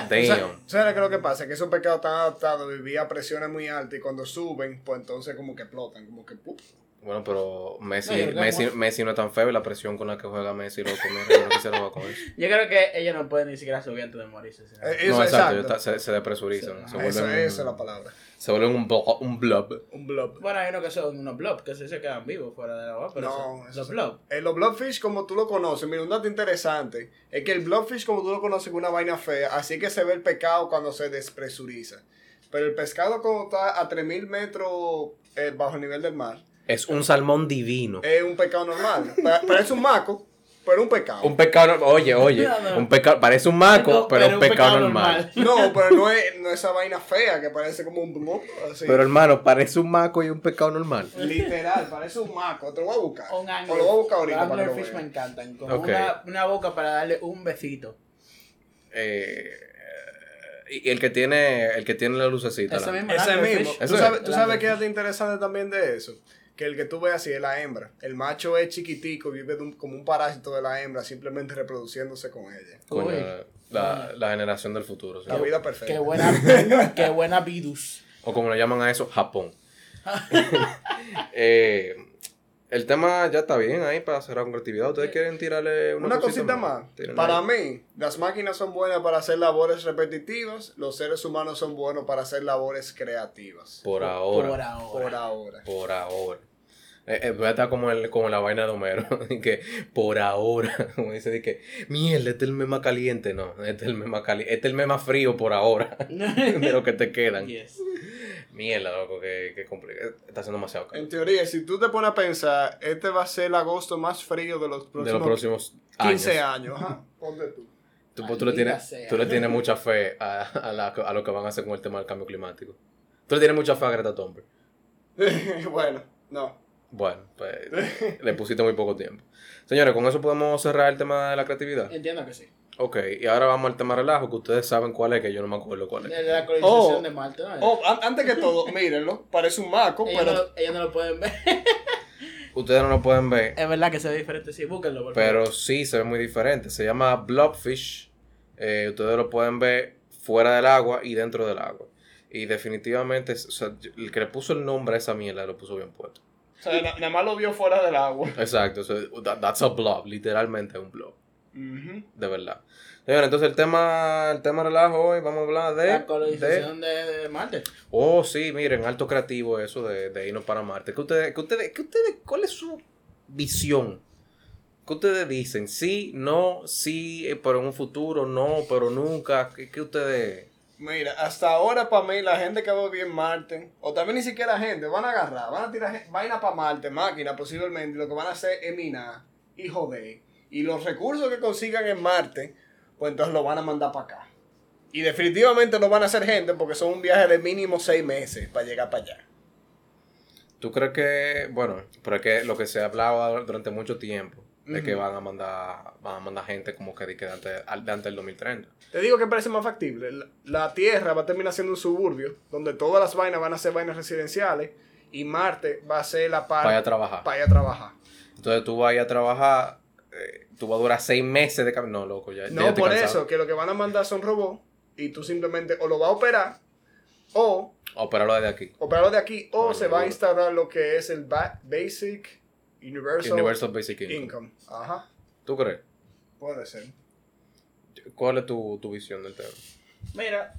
O sea, Damn. ¿Sabes qué es lo que pasa? Que esos pecados están adaptados a vivir a presiones muy altas y cuando suben, pues entonces como que explotan, como que ¡puf! Bueno, pero Messi, No, Messi, Messi no es tan feo y la presión con la que juega Messi, loco, mira, yo no quisiera jugar con eso. Yo creo que ella no puede ni siquiera subir antes de morirse. ¿sí? Eh, Eso, no, exacto, exacto. está- se, se depresurizan. Sí. se vuelven, esa es la palabra. se vuelven un, blo- un blob. Un blob. Bueno, hay unos que son unos blobs que sí se quedan vivos fuera del agua, pero No, son los sí. blobs. Eh, los blobfish, como tú lo conoces, mira, un dato interesante es que el blobfish, como tú lo conoces, es una vaina fea, así que se ve el pescado cuando se despresuriza. Pero el pescado, cuando está a 3000 metros eh, bajo el nivel del mar, Es un salmón divino. es un pescado normal. Pa- Parece un maco, pero un pescado. Un pescado, oye, oye, un pescado, parece un maco, No, pero, un pescado, normal. No, pero no es, no es esa vaina fea que parece como un así. Pero hermano, parece un maco y un pescado normal. Literal, parece un maco. Te lo voy a buscar. Un O lo voy a buscar ahorita Los para que anglerfish me encantan. Con una, una boca para darle un besito. Eh, y el que tiene, el que tiene la lucecita. Ese la- mismo. Ese mismo. ¿Tú es. sabes, tú sabes qué es interesante también de eso? Que el que tú ves así es la hembra. El macho es chiquitico, vive de un- como un parásito de la hembra, simplemente reproduciendo con ella. Coño, Uy. la, la generación del futuro. sí. La vida perfecta. Qué buena, qué buena vidus. O como lo llaman a eso, Japón. Eh, el tema ya está bien ahí para cerrar con creatividad. ¿Ustedes quieren tirarle una, Una cosita más. Para ahí. mí, las máquinas son buenas para hacer labores repetitivas, los seres humanos son buenos para hacer labores creativas. Por ahora. Por ahora. Por ahora. Por ahora. Eh, eh, voy a estar como, el, como la vaina de Homero. y que por ahora. Como dice, de que mierda, este es el mes más caliente. No, este es el mes más caliente. Este es el mes más frío por ahora. de lo que te quedan. Yes. Mierda, loco, que, que complicado. Está siendo demasiado calor. En teoría, si tú te pones a pensar, este va a ser el agosto más frío de los próximos, De los próximos 15 años. años. Ajá. Ponte tú. Tú, pues, tú le tienes, tú le tienes mucha fe a, a, la- a lo que van a hacer con el tema del cambio climático. Tú le tienes mucha fe a Greta Thunberg. bueno, no. Bueno, pues le pusiste muy poco tiempo. Señores, con eso podemos cerrar el tema de la creatividad. Entiendo que sí. Ok, y ahora vamos al tema relajo, que ustedes saben cuál es, que yo no me acuerdo cuál es. De la colonización Oh. de Marte. ¿no? Oh, an- antes que todo, mírenlo. Parece un maco, ellos, pero no, lo- ellos no lo pueden ver. Ustedes no lo pueden ver, es verdad que se ve diferente. Sí, búsquenlo, por pero favor. sí se ve muy diferente. Se llama Blobfish. Eh, ustedes lo pueden ver fuera del agua y dentro del agua. Y definitivamente, o sea, el que le puso el nombre a esa mierda lo puso bien puesto. O sea, na- nada más lo vio fuera del agua. Exacto, o sea, that- that's a blob, literalmente es un blob, de verdad. Señores, entonces el tema, el tema relajo hoy, vamos a hablar de... La colonización de, de Marte. oh, sí, miren, alto creativo eso de, de irnos para Marte. ¿Qué ustedes, qué ustedes, qué ustedes, cuál es su visión? ¿Qué ustedes dicen? Sí, no, sí, eh, pero en un futuro, no, pero nunca. ¿Qué, qué ustedes...? Mira, hasta ahora para mí la gente que va a vivir en Marte, o también ni siquiera gente, van a agarrar, van a tirar vaina para Marte, máquina posiblemente, lo que van a hacer es minar y joder. Y los recursos que consigan en Marte, pues entonces lo van a mandar para acá. Y definitivamente no van a hacer gente porque son un viaje de mínimo seis meses para llegar para allá. ¿Tú crees que, bueno, pero es que lo que se ha hablado durante mucho tiempo es que van a mandar van a mandar gente como que de, que de antes, de del 2030? Te digo que parece más factible. La, la Tierra va a terminar siendo un suburbio donde todas las vainas van a ser vainas residenciales y Marte va a ser la parte Para ir a trabajar. para ir a trabajar. Entonces tú vas a ir a trabajar, eh, tú vas a durar seis meses de camino. No, loco, ya. No, por cansado. eso, que lo que van a mandar son robots y tú simplemente o lo vas a operar o Operarlo desde aquí. operarlo de aquí o se va a instalar lo que es el ba- Basic Universal, Universal Basic Income. Income. Ajá, ¿Tú crees? puede ser. ¿Cuál es tu, tu visión del tema? Mira,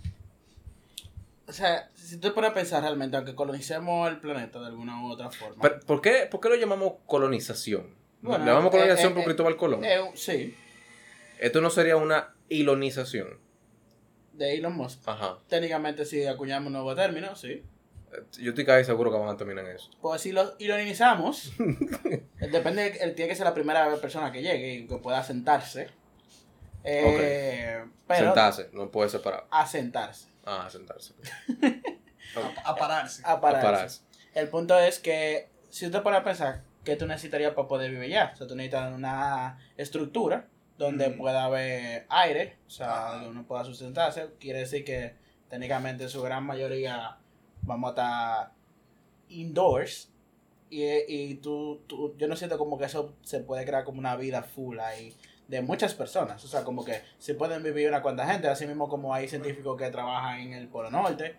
o sea, si tú te pones a pensar realmente, aunque colonicemos el planeta de alguna u otra forma. Pero, ¿por, qué, ¿Por qué lo llamamos colonización? Bueno, le llamamos colonización eh, por eh, Cristóbal Colón. eh, sí, Esto no sería una ilonización. de Elon Musk. Ajá. Técnicamente, si acuñamos un nuevo término, sí. Yo estoy casi seguro que van a terminar en eso. Pues si lo ironizamos, depende, él tiene que ser la primera persona que llegue y que pueda sentarse. Eh, Pero sentarse, no puede separar. a sentarse. Ah, sentarse. A, a pararse. A pararse. A pararse. El punto es que si usted pone a pensar que tú necesitarías para poder vivir ya, o sea, tú necesitas una estructura donde pueda haber aire, o sea, donde uno pueda sustentarse, quiere decir que técnicamente su gran mayoría vamos a estar indoors y, y tú, tú- yo no siento como que eso se puede crear como una vida full ahí de muchas personas, o sea, como que se pueden vivir una cuanta gente, así mismo como hay científicos que trabajan en el Polo Norte,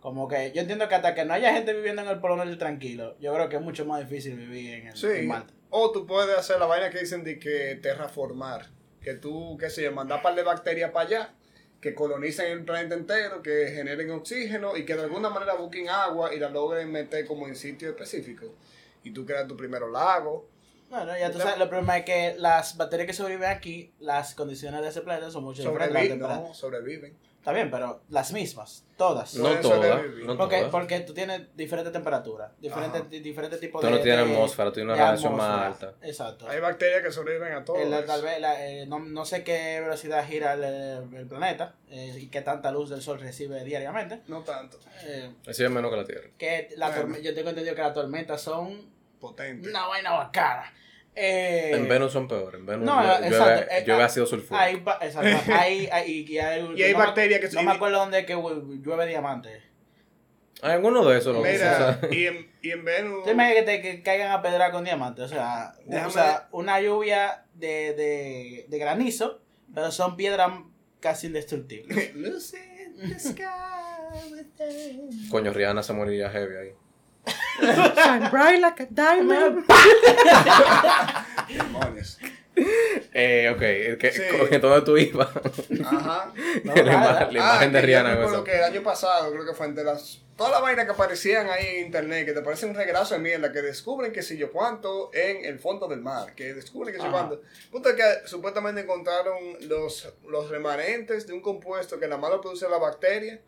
como que yo entiendo que hasta que no haya gente viviendo en el Polo Norte tranquilo, yo creo que es mucho más difícil vivir en, el, Sí. en. O tú puedes hacer la vaina que dicen de que terraformar. Que tú, qué sé yo, mandar par de bacterias para allá, que colonicen el planeta entero, que generen oxígeno y que de alguna manera busquen agua y la logren meter como en sitio específico. Y tú creas tu primero lago. Bueno, ya tú sabes, el problema es que las bacterias que sobreviven aquí, las condiciones de ese planeta son mucho diferentes. temperatura. no, sobreviven. Está bien, pero las mismas, todas. No todas. No porque, porque tú tienes diferentes temperaturas, diferentes, Ajá. di- diferentes tipos Tú de... no tienes de- atmósfera, tú tienes de una radiación más atmósfera. alta. Exacto. Hay bacterias que sobreviven a todo. El- eso. tal vez la- eh, no, no sé qué velocidad gira el, el planeta eh, y qué tanta luz del sol recibe diariamente. No tanto. Eh, es menos que la Tierra. que la Bueno. yo tengo entendido que las tormentas son Potente. una vaina bacana. Eh, En Venus son peores. En Venus no, llueve, exacto, llueve, eh, llueve ah, ácido sulfúrico. Hay, exacto, hay, hay, y hay, Y hay no me- bacterias que No sí- me acuerdo dónde que llueve diamante. Hay alguno de esos. Mira, sea, y en, y en Venus. ¿Tú imaginas que te que caigan a pedrar con diamante? O sea, Déjame- o sea una lluvia de, de, de granizo, pero son piedras casi indestructibles. Lucy in the sky with them. Coño, Rihanna se moriría heavy ahí. Shine bright like a diamond. Demonios. Eh, ok, que, Sí. entonces tú ibas. Ajá. No, la, la imagen de que yo Rihanna. recuerdo eso. que el año pasado, creo que fue entre las. Todas las vainas que aparecían ahí en internet, que te parecen un regrazo de mierda, que descubren que si yo cuánto en el fondo del mar, que descubren que si yo cuánto. Punto es que supuestamente encontraron los, los remanentes de un compuesto que nada más lo produce la bacteria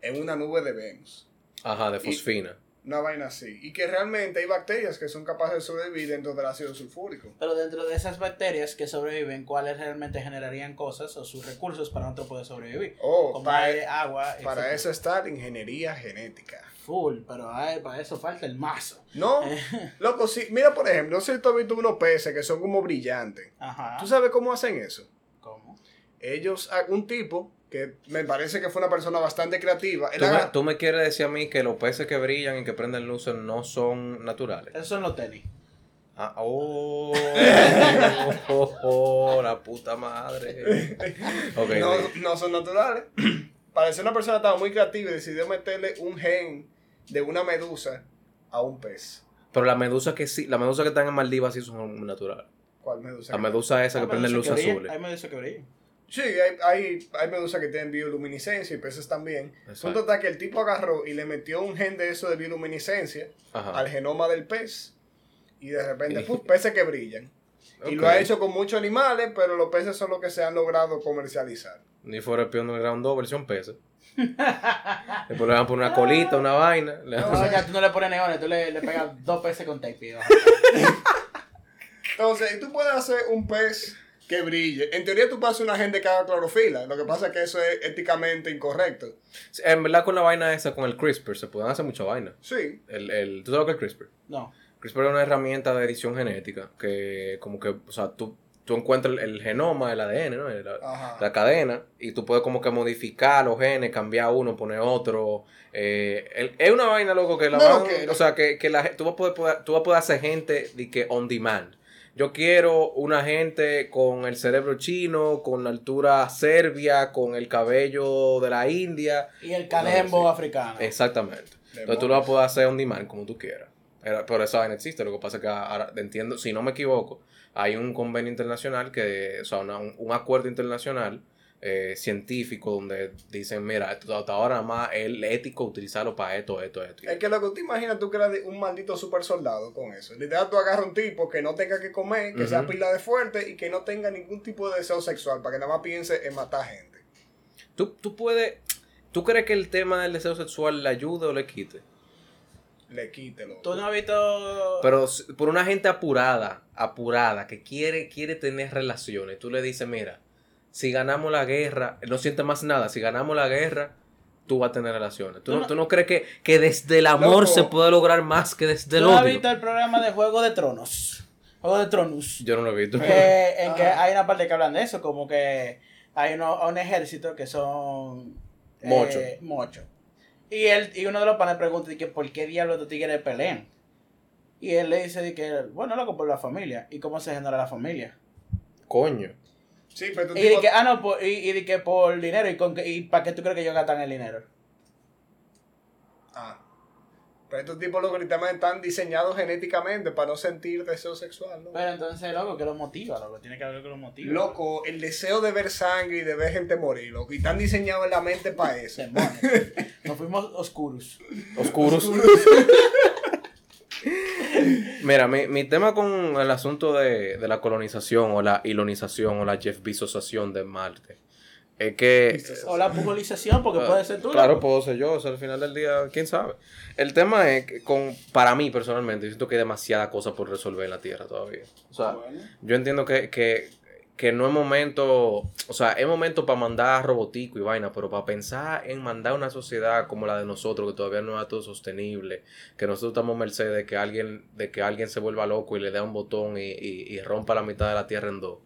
en una nube de Venus. Ajá, de fosfina. Una vaina así. Y que realmente hay bacterias que son capaces de sobrevivir dentro del ácido sulfúrico. Pero dentro de esas bacterias que sobreviven, ¿cuáles realmente generarían cosas o sus recursos para nosotros poder sobrevivir? Oh, Como para, aire, agua, para etcétera. eso está la ingeniería genética. Full, pero ay, para eso falta el mazo. No, loco, sí. Mira, por ejemplo, no sé si tú has visto unos peces que son como brillantes. Ajá. ¿Tú sabes cómo hacen eso? ¿Cómo? Ellos, ah, un tipo que me parece que fue una persona bastante creativa. ¿Tú me, agarra- tú me quieres decir a mí que los peces que brillan y que prenden luces no son naturales. Esos son los tenis. Ah, oh, oh, oh, la puta madre. No, sí. no son naturales. Parece una persona estaba muy creativa y decidió meterle un gen de una medusa a un pez. Pero la medusa que sí, la medusa que están en Maldivas sí son naturales. ¿Cuál medusa? La medusa esa que Hay prende medusas luces azules. Hay medusas que brillan. Sí, hay, hay, hay medusas que tienen bioluminiscencia y peces también. Exacto. Punto está que el tipo agarró y le metió un gen de eso de bioluminiscencia Ajá. al genoma del pez y de repente, ¡puf! peces que brillan. Y lo ha hecho con muchos animales, pero los peces son los que se han logrado comercializar. Need for Speed Underground 2 versión PS. Después le van a poner una colita, una vaina. le dan- No, ya tú no le pones neones, tú le, le pegas dos peces con tape. Entonces, tú puedes hacer un pez que brille. En teoría, tú hacer una gente que haga clorofila. Lo que pasa es que eso es éticamente incorrecto. En verdad, con la vaina esa, con el CRISPR, se pueden hacer mucha vaina. Sí. El, el, ¿Tú sabes lo que es CRISPR? No. CRISPR es una herramienta de edición genética que, como que, o sea, tú, tú encuentras el, el genoma, el ADN, ¿no? La, la cadena, y tú puedes como que modificar los genes, cambiar uno, poner otro. Eh, el- es una vaina, loco, que la No, van- O sea, que, que la, tú, vas a poder, poder- tú vas a poder hacer gente de que on demand. Yo quiero una gente con el cerebro chino, con la altura serbia, con el cabello de la India. Y el calembo sí. africano. Exactamente. Entonces tú lo vas a poder hacer on demand como tú quieras. Era- Pero esa vaina existe. Lo que pasa es que ahora entiendo, si no me equivoco, hay un convenio internacional que, o sea, una- un, un acuerdo internacional eh, científico donde dicen, mira, esto- hasta ahora nada más es ético utilizarlo para esto, esto, esto. Es que lo que tú imaginas, tú creas un maldito super soldado con eso. Literal, tú agarras un tipo que no tenga que comer, que sea pila de fuerte y que no tenga ningún tipo de deseo sexual, para que nada más piense en matar gente. ¿Tú, tú puedes, ¿Tú crees que el tema del deseo sexual le ayude o le quite? Le quítelo. Tú no has visto. Pero por una gente apurada, apurada, que quiere, quiere tener relaciones, tú le dices, mira, si ganamos la guerra, no siente más nada, si ganamos la guerra, tú vas a tener relaciones. ¿Tú, Tú no, no- tú no crees que, que desde el amor Loco. se puede lograr más que desde el ¿Tú no has odio? visto el programa de Juego de Tronos? Juego de Tronos. Yo no lo he visto. Eh, en que Ajá. hay una parte que hablan de eso, como que hay uno- un ejército que son eh, Mocho. mocho. Y él, y uno de los panes pregunta que por qué diablos estos tigres pelean. Y él le dice que, bueno, loco, por la familia. ¿Y cómo se genera la familia? Coño. Sí, pero tú Y de tipo- que, ah, no, por- y, y de que por dinero. ¿Y, con, qué- y para qué tú crees que ellos gastan el dinero? Ah. Pero estos tipos lo literalmente están diseñados genéticamente para no sentir deseo sexual, ¿no? Pero entonces, loco, que lo motiva, loco. Tiene que haber algo que lo motiva. Loco, el deseo de ver sangre y de ver gente morir, loco. Y están diseñados en la mente para eso. Nos fuimos oscuros. Oscuros. Mira, mi, mi tema con el asunto de, de la colonización o la ilonización o la Jeff Bezosación de Marte es que O la pujolización, porque puede ser tú. Ah, Claro, puedo ser yo, o sea, al final del día, quién sabe. El tema es que con, para mí personalmente, yo siento que hay demasiada cosa por resolver en la Tierra todavía. O sea, Bueno. yo entiendo que, que, que no es momento, o sea, es momento para mandar robotico y vaina, pero para pensar en mandar una sociedad como la de nosotros, que todavía no es todo sostenible, que nosotros estamos merced de que alguien, de que alguien se vuelva loco y le dé un botón y, rompa la mitad de la Tierra en dos.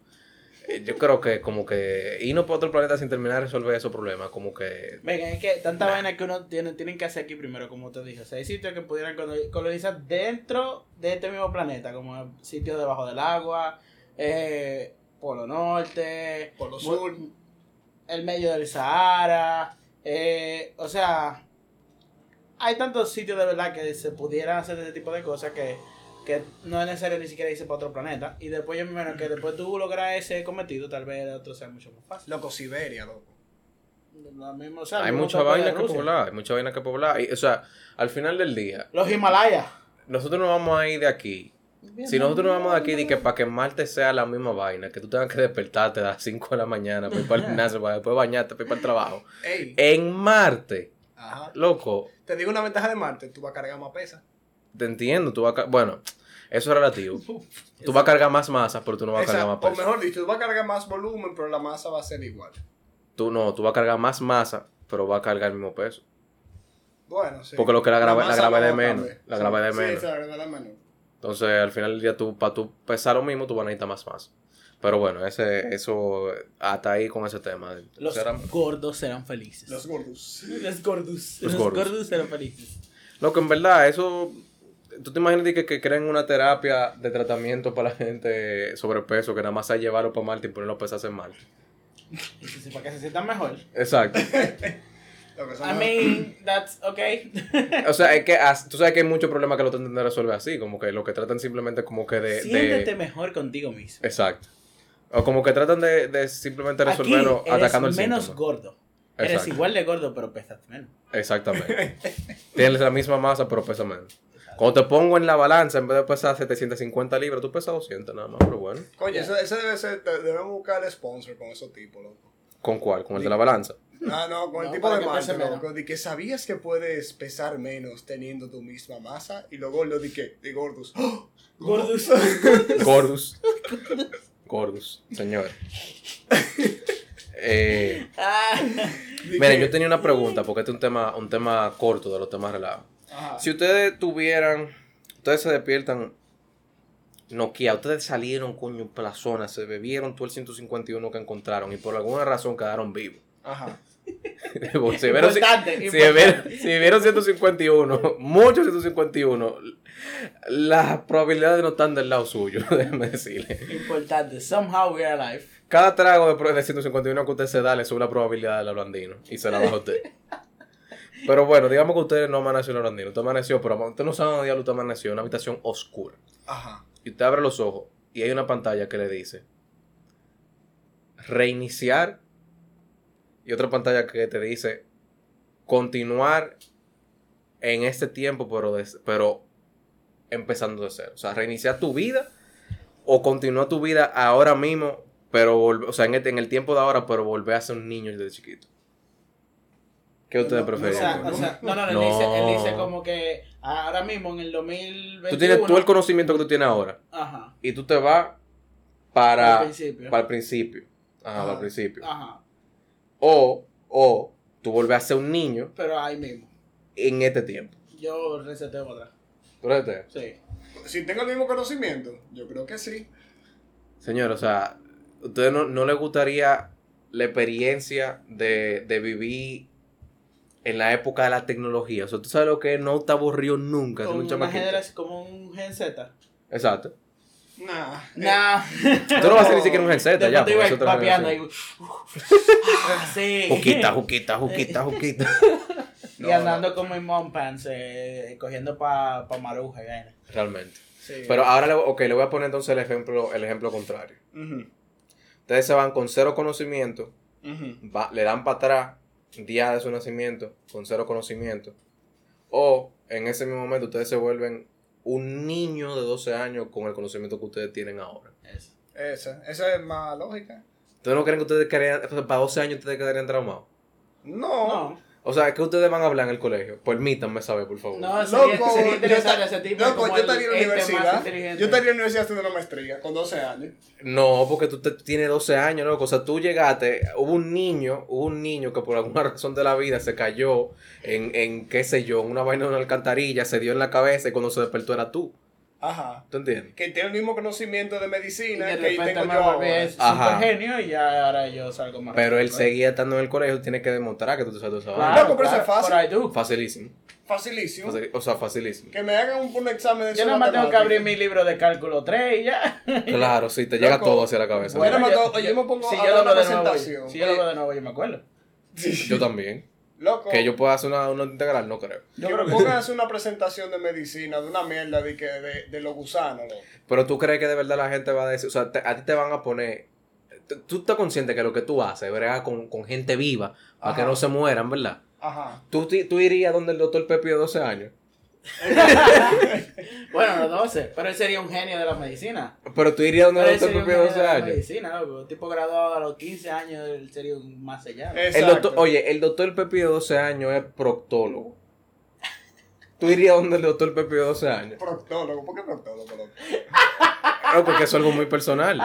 Eh, Yo creo que como que irnos para otro planeta sin terminar de resolver esos problemas, como que Venga, es que tanta vaina que uno tiene, tienen que hacer aquí primero, como te dije. O sea, hay sitios que pudieran colo- colonizar dentro de este mismo planeta, como sitios debajo del agua, eh, Polo Norte, Polo mu- Sur. el medio del Sahara. eh, o sea, hay tantos sitios de verdad que se pudieran hacer ese tipo de cosas que, que no es necesario ni siquiera irse para otro planeta. Y después yo me imagino que después tú logras ese cometido, tal vez el otro sea mucho más fácil. Loco, Siberia, loco. Lo mismo, o sea, hay mucha vaina que poblar, hay mucha vaina que poblar. Y, o sea, al final del día, Los Himalayas. nosotros nos vamos a ir de aquí. Si nosotros nos vamos de aquí, de que para que Marte sea la misma vaina, que tú tengas que despertarte a las 5 de la mañana para ir para el gimnasio, para después bañarte, para ir para el trabajo. Ey. En Marte, Ajá. loco, Te digo una ventaja de Marte, tú vas a cargar más pesa. te entiendo, tú vas a... Bueno, eso es relativo. Tú vas a cargar más masa, pero tú no vas a cargar más O peso. mejor dicho, tú vas a cargar más volumen, pero la masa va a ser igual. Tú no, tú vas a cargar más masa, pero vas a cargar el mismo peso. Bueno, sí. Porque lo que la la gravedad es menos, la Sí, gravedad es sí, menos. sí, la gravedad es menos. Entonces, al final del día, tú, para tú pesar lo mismo, tú vas a necesitar más masa. Pero bueno, ese, eso, hasta ahí con ese tema. Los Será- gordos serán felices. Los gordos. Los gordos. Los gordos. gordos. serán felices. Lo que en verdad, eso. ¿Tú te imaginas que, que creen una terapia de tratamiento para la gente sobrepeso que nada más sea llevarlo para Marte y ponerlo a pesarse en Marte? Eso sí, para que se sientan mejor. Exacto. I mean, that's okay. O sea, es que tú sabes que hay muchos problemas que lo tratan de resolver así, como que lo que tratan simplemente como que de. Siéntete de... mejor contigo mismo. Exacto. O como que tratan de, de simplemente Aquí resolverlo eres atacando el menos síntoma. gordo. Eres Exacto. igual de gordo, pero pesas menos. Exactamente. Tienes la misma masa, pero pesa menos. Cuando te pongo en la balanza, en vez de pesar 750 libras, tú pesas 200 nada más, pero bueno. Coño, ese, ese debe ser, debemos buscar el sponsor con esos tipos, loco. ¿Con cuál? ¿Con el de la balanza? Ah, no, con el No, tipo de Marte, menos. loco. De que sabías que puedes pesar menos teniendo tu misma masa. Y luego lo de que, de gordos. ¡Oh! Gordus. Gordus. Gordus, señor. Eh, Ah. Miren, yo tenía una pregunta, porque este es un tema, un tema corto de los temas relajados. Si ustedes tuvieran, ustedes se despiertan Nokia, ustedes salieron, coño, por la zona, se bebieron todo el 151 que encontraron y por alguna razón quedaron vivos. Ajá. si vieron, si, Importante, si importante. vieron 151, muchos 151, las probabilidades no están del lado suyo, déjeme decirle. Importante. Somehow we are alive. Cada trago de, pro- de 151 que usted se da le sube la probabilidad del holandino y se la baja usted. Pero bueno, digamos que usted no amaneció en el holandino, usted amaneció, pero usted no sabe dónde diablo usted amaneció, en una habitación oscura. Ajá. Y usted abre los ojos y hay una pantalla que le dice reiniciar y otra pantalla que te dice continuar en este tiempo, pero, des- pero empezando de cero. O sea, reiniciar tu vida o continuar tu vida ahora mismo, pero o sea, en, este- en el tiempo de ahora, pero volver a ser un niño desde chiquito. ¿Qué ustedes no, O preferían? sea, no, no, No. Él, dice, él dice como que ahora mismo en el 2021. tú tienes todo el conocimiento que tú tienes ahora Ajá. y tú te vas para, Al principio. para el principio. Ajá, Ajá. para el principio. Ajá. O, o tú vuelves a ser un niño Pero ahí mismo. en este tiempo. Yo reseteo para atrás. ¿Tú Sí. Si tengo el mismo conocimiento, yo creo que sí. Señor, o sea, ¿a ustedes no, no les gustaría la experiencia de, de vivir en la época de la tecnología? O sea, tú sabes lo que es no está aburrido nunca. una generación, como un Gen Z. Exacto. Nah. Nah. Tú no vas a ser ni siquiera un Z ya. Te te papeando ahí. Ah, sí. Juquita, juquita, juquita, juquita. Y andando como en mom pants, eh, cogiendo pa, pa maruja y vaina. Realmente. Sí. Pero ahora, le, ok, le voy a poner entonces el ejemplo, el ejemplo contrario. Ujú, Ustedes se van con cero conocimiento ujú. va- le dan para atrás día de su nacimiento con cero conocimiento. O en ese mismo momento ustedes se vuelven un niño de 12 años con el conocimiento que ustedes tienen ahora. Eso. Esa, esa es más lógica. ¿Ustedes no creen que ustedes quedarían, para 12 años ustedes quedarían traumados? No. No. O sea, ¿qué ustedes van a hablar en el colegio? Permítanme saber, por favor. No, sería, Loco, sería yo interesante ta- ese tipo. loco, yo estaría en la más universidad. Yo estaría en la universidad haciendo una maestría con 12 años. No, porque tú te- tienes 12 años, loco. O sea, tú llegaste, hubo un niño, hubo un niño que por alguna razón de la vida se cayó en, en qué sé yo, en una vaina de una alcantarilla, se dio en la cabeza y cuando se despertó era tú. Ajá. ¿Tú entiendes? Que tiene el mismo conocimiento de Y medicina de que tengo me yo ahora. super Ajá. genio y ya ahora yo salgo más Pero él seguía estando en el colegio, tiene que demostrar que tú te sabes esa vaina. Claro, Loco, pero eso es fácil. Facilísimo. Facilísimo. O sea, facilísimo. Que me hagan un, un examen de Yo nada más tengo que abrir mi libro de cálculo 3 y ya. Claro, sí, te llega Loco. todo hacia la cabeza. Bueno, ¿no? oye, yo me pongo si a yo dar una nuevo, presentación. Si yo lo veo de nuevo, yo me acuerdo. Yo también. Loco. Que yo pueda hacer una, una integral, no creo. Yo que me pongan a hacer una presentación de medicina, de una mierda de, que, de, de los gusanos, loco. Pero tú crees que de verdad la gente va a decir, o sea, te- a ti te van a poner, tú estás consciente que lo que tú haces, bregar con, con gente viva, para que no se mueran, ¿verdad? Ajá. ¿Tú, tú irías donde el doctor Pepe de 12 años. Bueno, los 12. Pero él sería un genio de la medicina. Pero tú irías donde doctor de genio 12 de la años. medicina, loco. Un tipo graduado a los 15 años, él sería un más allá. El Exacto. doctor, oye, el doctor Pepe de 12 años es proctólogo. ¿Tú irías donde el doctor Pepe de 12 años? Proctólogo, ¿por qué proctólogo? No, porque eso es algo muy personal.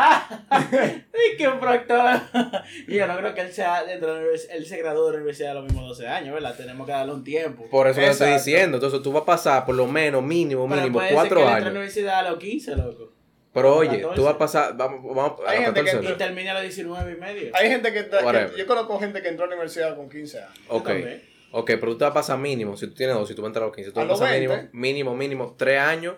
Y que un proctor. Y yo no creo que él sea dentro de la universidad. Él se graduó de la universidad a los mismos 12 años, ¿verdad? Tenemos que darle un tiempo. Por eso te estoy diciendo. Entonces tú vas a pasar por lo menos, mínimo, Pero mínimo, puede ser cuatro que él entre a la años. universidad a los 15, loco. Pero oye, 14. tú vas a pasar, vamos, vamos a Hay gente que 14. Y termina a los 19 y medio. Hay gente que, está- que-. Yo conozco gente que entró a la universidad con 15 años. Ok. Ok, pero tú te vas a pasar mínimo, si tú tienes dos, si tú vas a entrar a los 15, tú A vas a pasar 20. mínimo, mínimo, mínimo, tres años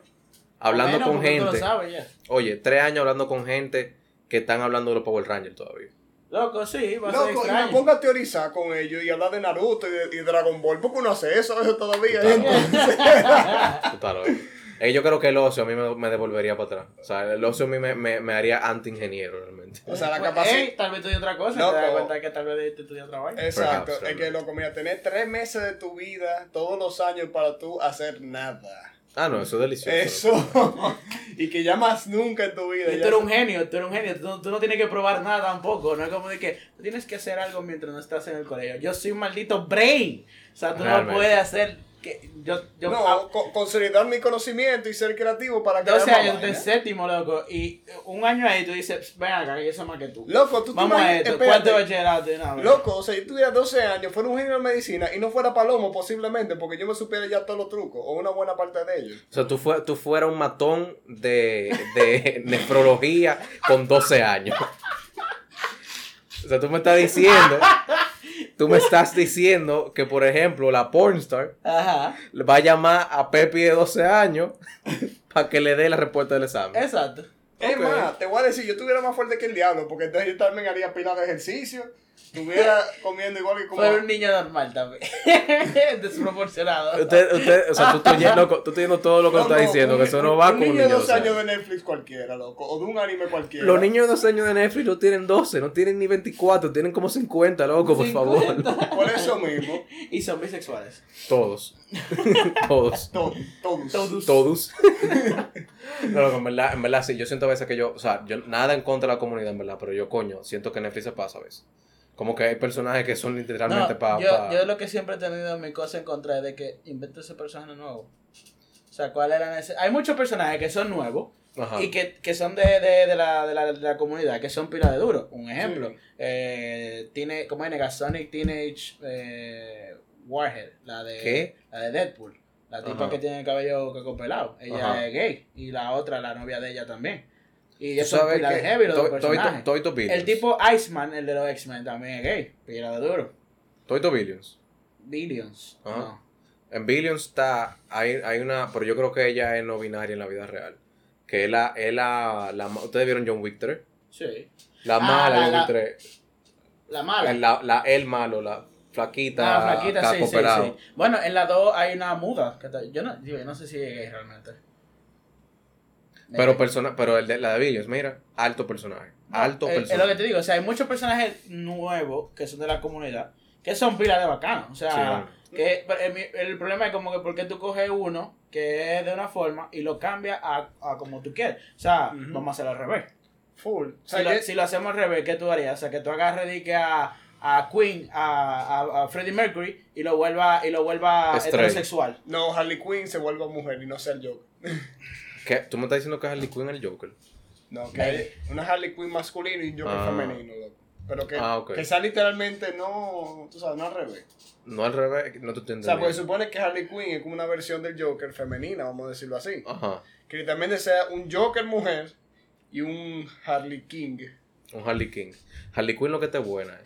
hablando Menos, con porque lo gente. sabes ya. Oye, tres años hablando con gente que están hablando de los Power Rangers todavía. Loco, sí, va a ser Loco, y me pongo a teorizar con ellos y hablar de Naruto y, de, y Dragon Ball. ¿Por qué uno hace eso, eso todavía? Claro. Entonces-. Eh, yo creo que el ocio a mí me, me devolvería para atrás. O sea, el ocio a mí me, me, me haría anti-ingeniero realmente. o sea, la Pues, capacidad... ey, tal vez estudié otra cosa. Loco. Te das cuenta que tal vez te estudié otra vaina. Exacto, Perhaps, es que loco, mira, tener tres meses de tu vida, todos los años para tú hacer nada. Ah, no, eso es delicioso. Eso. y que ya más nunca en tu vida. Y tú eres un genio, tú eres un genio, tú, no- tú no tienes que probar nada tampoco, no es como de que tú tienes que hacer algo mientras no estás en el colegio. Yo soy un maldito brain, o sea, tú Realmente. no puedes hacer que yo, yo no, a- co- consolidar mi conocimiento y ser creativo para crear 12 más años de séptimo, loco, y un año ahí tú dices, ven acá, que yo soy más que tú. Loco, tú te Vamos a esto, espérate. ¿cuánto bachillerato de una vez? Loco, o sea, yo tuviera 12 años, fuera un genio de medicina y no fuera palomo posiblemente porque yo me supiera ya todos los trucos o una buena parte de ellos. O sea, tú, fue, tú fueras un matón de, de nefrología con 12 años. O sea, tú me estás diciendo, tú me estás diciendo que, por ejemplo, la pornstar Ajá, va a llamar a Pepi de 12 años para que le dé la respuesta del examen. exacto. Es más, te voy a decir, yo estuviera más fuerte que el diablo porque entonces yo también haría pila de ejercicio, estuviera comiendo igual que como... Fue un niño normal también. Desproporcionado. Usted, usted, o sea, tú estás yendo, loco, tú estás yendo todo lo que No, estás no, diciendo, un- que eso no va con un niño de niño de 12 12 años de Netflix cualquiera, loco, o de un anime cualquiera. Los niños de 12 años de Netflix no tienen 12, no tienen ni 24, tienen como 50, loco, por favor. 50. Por eso mismo, Y son bisexuales. Todos. Todos. to- todos. Todos. Todos. No, en verdad, en verdad sí, yo siento a veces que yo, o sea, yo nada en contra de la comunidad, en verdad, pero yo, coño, siento que en Netflix se pasa a veces. Como que hay personajes que son literalmente No, para... yo, yo lo que siempre he tenido mi cosa en contra es de que invente ese personaje nuevo. O sea, ¿cuál era ese? Hay muchos personajes que son nuevos Ajá. y que, que son de, de, de, la, de, la, de la comunidad, que son pila de duro. Un ejemplo, Sí. eh, tiene, ¿cómo es? Negasonic Teenage eh, Warhead, la de, ¿Qué? la de Deadpool. La tipa Ajá. que tiene el cabello coco pelado. Ella Ajá. es gay. Y la otra, la novia de ella también. Y eso es pila de heavy los dos Toy- Toy- personajes. El tipo Iceman, el de los X-Men, también es gay. Pila de duro. Toy To Billions. Billions. Ajá. No. En Billions está, hay, hay una, pero yo creo que ella es no binaria en la vida real. Que es la, es la, la ustedes vieron John Wick 3. Sí. La Ah, mala la- John Wick 3. La mala. La, la, el malo, la flaquita, ah, flaquita, sí. Bueno, en la 2 hay una muda. Que está- yo no, digo, yo no sé si es gay realmente. Pero, Eh, persona, pero el de, la de Billions, mira, alto personaje. Alto eh, es, personaje. lo que te digo, o sea, hay muchos personajes nuevos que son de la comunidad que son pilas de bacanos. O sea, que pero el, mi- el problema es como que porque tú coges uno que es de una forma y lo cambias a, a como tú quieres. O sea, vamos a hacerlo al revés. Full. O Si sea, lo, que- si lo hacemos al revés, ¿qué tú harías? O sea, que tú agarres y que a, a Queen, a, a, a Freddie Mercury y lo vuelva, y lo vuelva heterosexual. No, Harley Quinn se vuelve mujer y no sea el Joker. ¿Qué? ¿Tú me estás diciendo que es Harley Quinn el Joker? No, que hay una Harley Quinn masculino y un Joker Ah. femenino, loco. Pero que, Ah, que sea literalmente no, tú sabes, no al revés. No al revés, no te O sea, entiendo. porque se supone que Harley Quinn es como una versión del Joker femenina, vamos a decirlo así. Ajá. Que literalmente sea un Joker mujer y un Harley King. Un Harley King. Harley Quinn lo que te es buena. eh.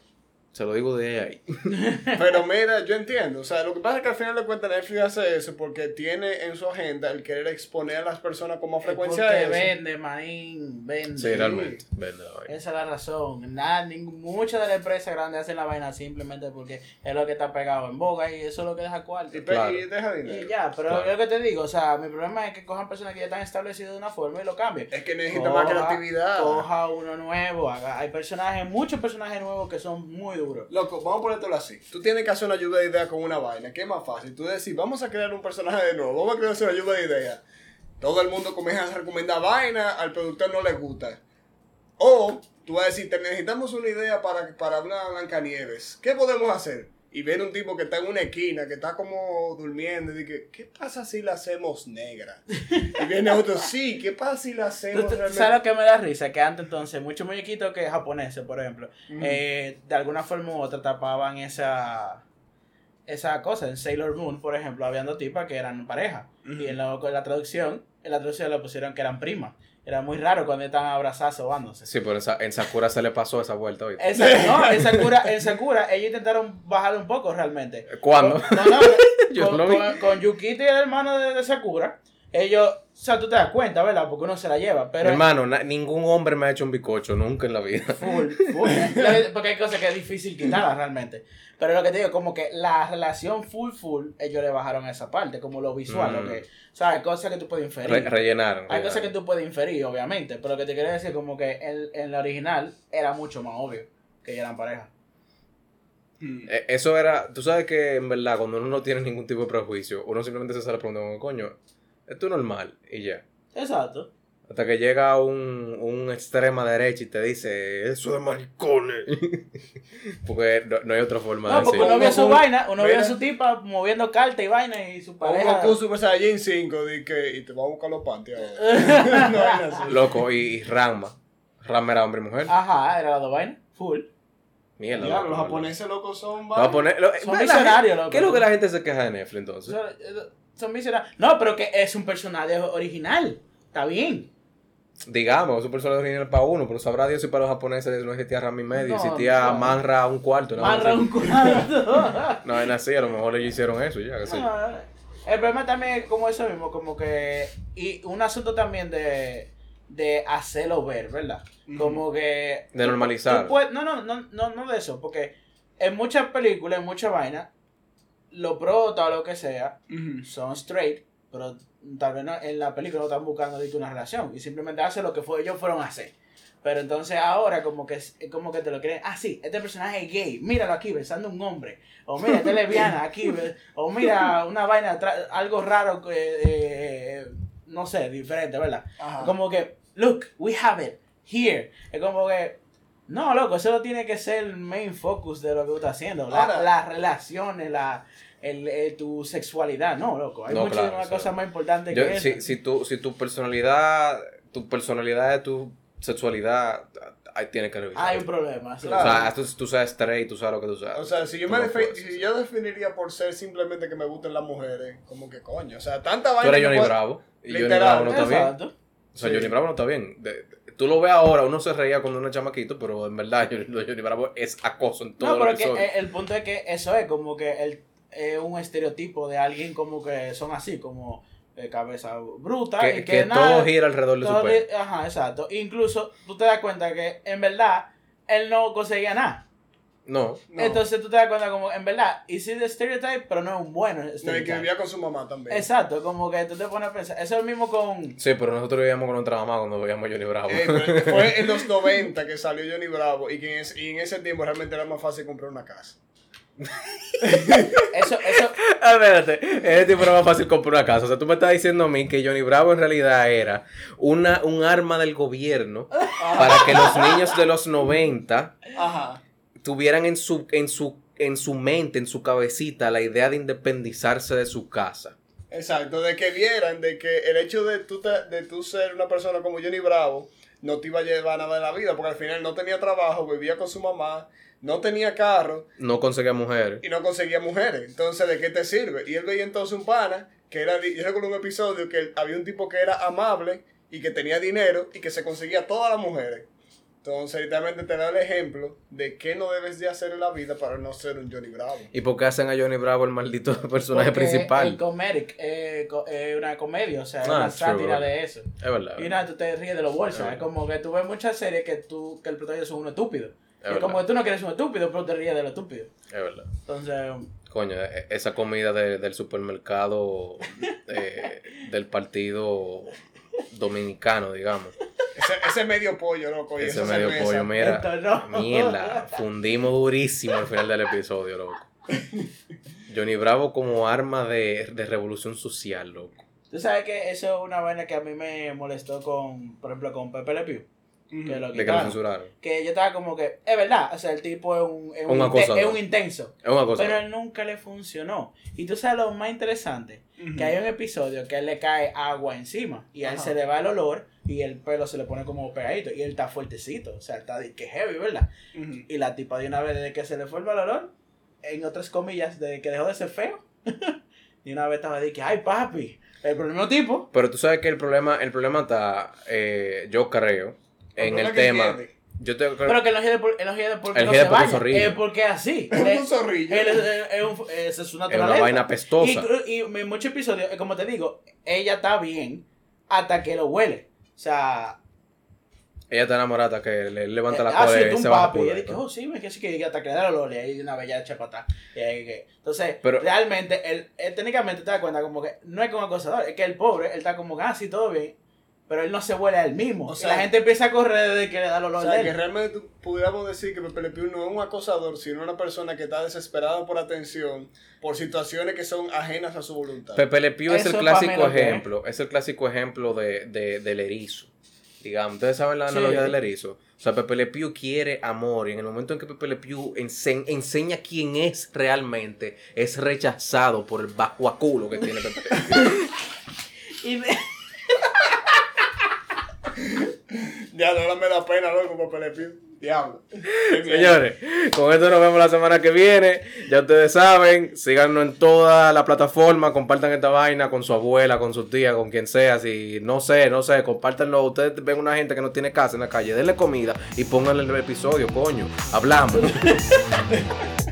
Se lo digo de ahí. Pero mira, yo entiendo. O sea, lo que pasa es que al final de cuentas Netflix hace eso porque tiene en su agenda el querer exponer a las personas con más frecuencia Porque a eso. vende, manín, vende. Sí, realmente. Vende la vaina. Esa es la razón. Nada, ningún- muchas de las empresas grandes hacen la vaina simplemente porque es lo que está pegado en boga y eso es lo que deja cuarto. Y, Claro. y deja Y dinero. ya, pero Claro. es lo que te digo, o sea, mi problema es que cojan personas que ya están establecidas de una forma y lo cambien. Es que necesita más creatividad. Coja uno nuevo, haga- hay personajes, muchos personajes nuevos que son muy duros. Loco, vamos a ponértelo así. Tú tienes que hacer una lluvia de ideas con una vaina. ¿Qué es más fácil? Tú decir, vamos a crear un personaje de nuevo, vamos a crear una lluvia de ideas. Todo el mundo comienza a recomendar vaina, al productor no le gusta. O tú vas a decir, te necesitamos una idea para, para una Blancanieves. ¿Qué podemos hacer? Y viene un tipo que está en una esquina, que está como durmiendo, y dice, ¿qué pasa si la hacemos negra? Y viene otro, sí, ¿qué pasa si la ¿Tú- hacemos realmente? ¿Sabes lo que me da risa? Que antes entonces muchos muñequitos que japoneses, por ejemplo, eh, de alguna forma u otra tapaban esa esa cosa. En Sailor Moon, por ejemplo, habían dos tipas que eran pareja. Y en la, con la traducción, en la traducción le pusieron que eran primas. Era muy raro cuando estaban abrazadas sobándose. Sí, pero en, Sa- en Sakura se le pasó esa vuelta hoy. No, en Sakura, en Sakura, ellos intentaron bajarle un poco realmente. ¿Cuándo? Con- No, no, Yo con, lo vi. con- con Yukito y el hermano de, de Sakura, ellos, o sea, tú te das cuenta, ¿verdad? Porque uno se la lleva, pero... Hermano, na- ningún hombre me ha hecho un bicocho nunca en la vida. Full, full. Porque hay cosas que es difícil quitarlas realmente. Pero lo que te digo, como que la relación full, full, ellos le bajaron esa parte, como lo visual. Mm. Lo que, o sea, hay cosas que tú puedes inferir. Re- rellenaron. hay cosas que tú puedes inferir, obviamente. Pero lo que te quiero decir, como que en, en la original era mucho más obvio que ellos eran pareja. Mm. Eh, Eso era, tú sabes que en verdad cuando uno no tiene ningún tipo de prejuicio, uno simplemente se sale preguntando, coño, Esto es normal. Y ya. Exacto. Hasta que llega un, un extrema derecha y te dice, eso de maricones. porque no, no hay otra forma No, de porque decirlo. uno vio su vaina, uno vio a mira. su tipa moviendo carta y vaina y su Un pareja. Goku Super Saiyajin 5 di que, y te va a buscar los panties ahora. no. Loco, y, y Ranma. Ranma era hombre y mujer. Ajá, era las dos vainas. Full. Mierda. Claro, loco, los japoneses locos son Lo voy a poner- lo- Son la visionarios, loco. ¿Qué es lo que la gente se queja de Netflix entonces? Eh, son visionarios. No, pero que es un personaje original. Está bien. Digamos, es un personaje original para uno, pero sabrá Dios si para los japoneses no existía Ranma y medio, No, existía no. Manra un cuarto. ¿no? Marra un cuarto. No, es así, a lo mejor ellos hicieron eso ya, yo. No, el problema también es como eso mismo, como que. Y un asunto también de, de hacerlo ver, ¿verdad? Como que. De normalizar. tú puedes- no, no, no, no, no de eso, porque en muchas películas, en muchas vainas, los protas o lo que sea son straight, pero tal vez no- en la película no están buscando una relación y simplemente hacen lo que fue, ellos fueron a hacer. Pero entonces ahora como que como que te lo creen, ah sí, este personaje es gay, míralo aquí besando un hombre, o mira, esta es lesbiana aquí, o mira una vaina, algo raro, que, eh, no sé, diferente, ¿verdad? Ajá. Como que, look, we have it here. Es como que, no, loco, eso no tiene que ser el main focus de lo que tú estás haciendo. La- Ahora- las relaciones, la, el, el- tu sexualidad, no, loco. Hay No, muchas claro, o sea, cosas más importantes Yo- que si, eso. si, tu, si tu personalidad, tu personalidad, tu sexualidad, ahí tiene que revisar. Hay un problema. sí. O Claro. sea, tú, tú sabes straight, tú sabes lo que tú sabes. O sea, si yo, me no si yo definiría por ser simplemente que me gusten las mujeres, como que coño. O sea, tanta vaina. Tú eres Johnny Bravo. Y Johnny. Bravo no está bien. O sea, Sí. Johnny Bravo no está bien. De- de- tú lo ves ahora, uno se reía cuando uno es chamaquito, pero en verdad Johnny, Johnny Bravo es acoso en todo No, pero el es que eh, el punto es que eso es como que el, es un estereotipo de alguien como que son así, como de cabeza bruta. que y que, que, nada, todo gira alrededor de su pelo. Ajá, exacto. Incluso tú te das cuenta que en verdad él no conseguía nada. No. No. Entonces tú te das cuenta como, en verdad, y sí de stereotype, pero no es un bueno No, y que stereotype. vivía con su mamá también. Exacto, como que tú te pones a pensar. Eso es lo mismo con. Sí, pero nosotros vivíamos con nuestra mamá cuando veíamos Johnny Bravo. Eh, pero fue en los 90 que salió Johnny Bravo y que en ese, y en ese tiempo realmente era más fácil comprar una casa. Eso, eso. Espérate, ese tipo era más fácil comprar una casa. O sea, tú me estás diciendo a mí que Johnny Bravo en realidad era una, un arma del gobierno para que los niños de los 90 Ajá. tuvieran en su, en su, en su mente, en su cabecita, la idea de independizarse de su casa. Exacto, de que vieran de que el hecho de tú, te- de tú ser una persona como Johnny Bravo no te iba a llevar nada en la vida, porque al final no tenía trabajo, vivía con su mamá, no tenía carro No conseguía mujeres. y no conseguía mujeres. Entonces, ¿de qué te sirve? Y él veía entonces un pana que era, yo recuerdo un episodio que había un tipo que era amable y que tenía dinero y que se conseguía todas las mujeres. Entonces, literalmente te da el ejemplo de qué no debes de hacer en la vida para no ser un Johnny Bravo. ¿Y por qué hacen a Johnny Bravo el maldito personaje porque principal? El comedic eh, co- eh, una comedia, o sea, es Ah, una sátira de eso. Es verdad. Y nada, tú te ríes de los bolsos. Es como que tú ves muchas series que tú que el protagonista es un estúpido. Es como tú no quieres un estúpido, pero te ríes de lo estúpido. Es verdad. Entonces, Coño, e- esa comida de- del supermercado eh, del partido dominicano, digamos. Ese, ese medio pollo, loco. Ese esa medio cerveza. pollo, mira. Esto no. Mierda, fundimos durísimo al final del episodio, loco. Johnny Bravo como arma de, de revolución social, loco. tú sabes que eso es una vaina que a mí me molestó con, por ejemplo, con Pepe Le Pew. Que lo De que lo quitaron. censuraron. Que yo estaba como que, es verdad, o sea, el tipo es un, es Un un, acosador. es un intenso. Es cosa. Pero él nunca le funcionó. Y tú sabes lo más interesante, que hay un episodio que a él le cae agua encima y a él Ajá. se le va el olor y el pelo se le pone como pegadito y él está fuertecito, o sea, está de que heavy, ¿verdad? Y la tipa de una vez desde que se le fue el olor, en otras comillas, desde que dejó de ser feo, y una vez estaba de que, ay papi, el mismo tipo. Pero tú sabes que el problema, el problema está, eh, yo creo, en el tema. Yo Pero que él no gira por, él no gira porque Él no se porque baña, es porque es así. Es Él es- un zorrillo. él es, es- es un- es es una vaina pestosa. Y, y en muchos episodios, eh, como te digo, ella está bien hasta que lo huele. O sea, Ella está enamorada hasta que le levanta la eh, ah, cola y se baja papi. Y dice, ¿no? oh, sí, me que sí, que hasta que le da el olor y ahí de una. Y ahí que- Entonces, Pero- realmente, él, él técnicamente te das cuenta como que no es como acosador, es que el pobre, él está como que, ah, sí, todo bien. Pero él no se huele a él mismo. O O sea- la gente empieza a correr desde que le da el O olor sea, de que él. realmente pudiéramos decir que Pepe Le Pew no es un acosador, sino una persona que está desesperada por atención, por situaciones que son ajenas a su voluntad. Pepe Le Pew es el clásico que es. ejemplo, es el clásico ejemplo de, de- del erizo. Digamos, ustedes saben la Sí. analogía del erizo. O sea, Pepe Le Pew quiere amor y en el momento en que Pepe Le Pew ense- enseña quién es realmente, es rechazado por el bajuaculo que tiene Pepe Le Pew. Y de- Ya, no me da pena, loco, Le Pew. Diablo. Señores, con esto nos vemos la semana que viene. Ya ustedes saben, síganos en toda la plataforma, compartan esta vaina con su abuela, con su tía, con quien sea. Si no sé, no sé, compártanlo. Ustedes ven una gente que no tiene casa en la calle, denle comida y pónganle el episodio, coño. Hablamos.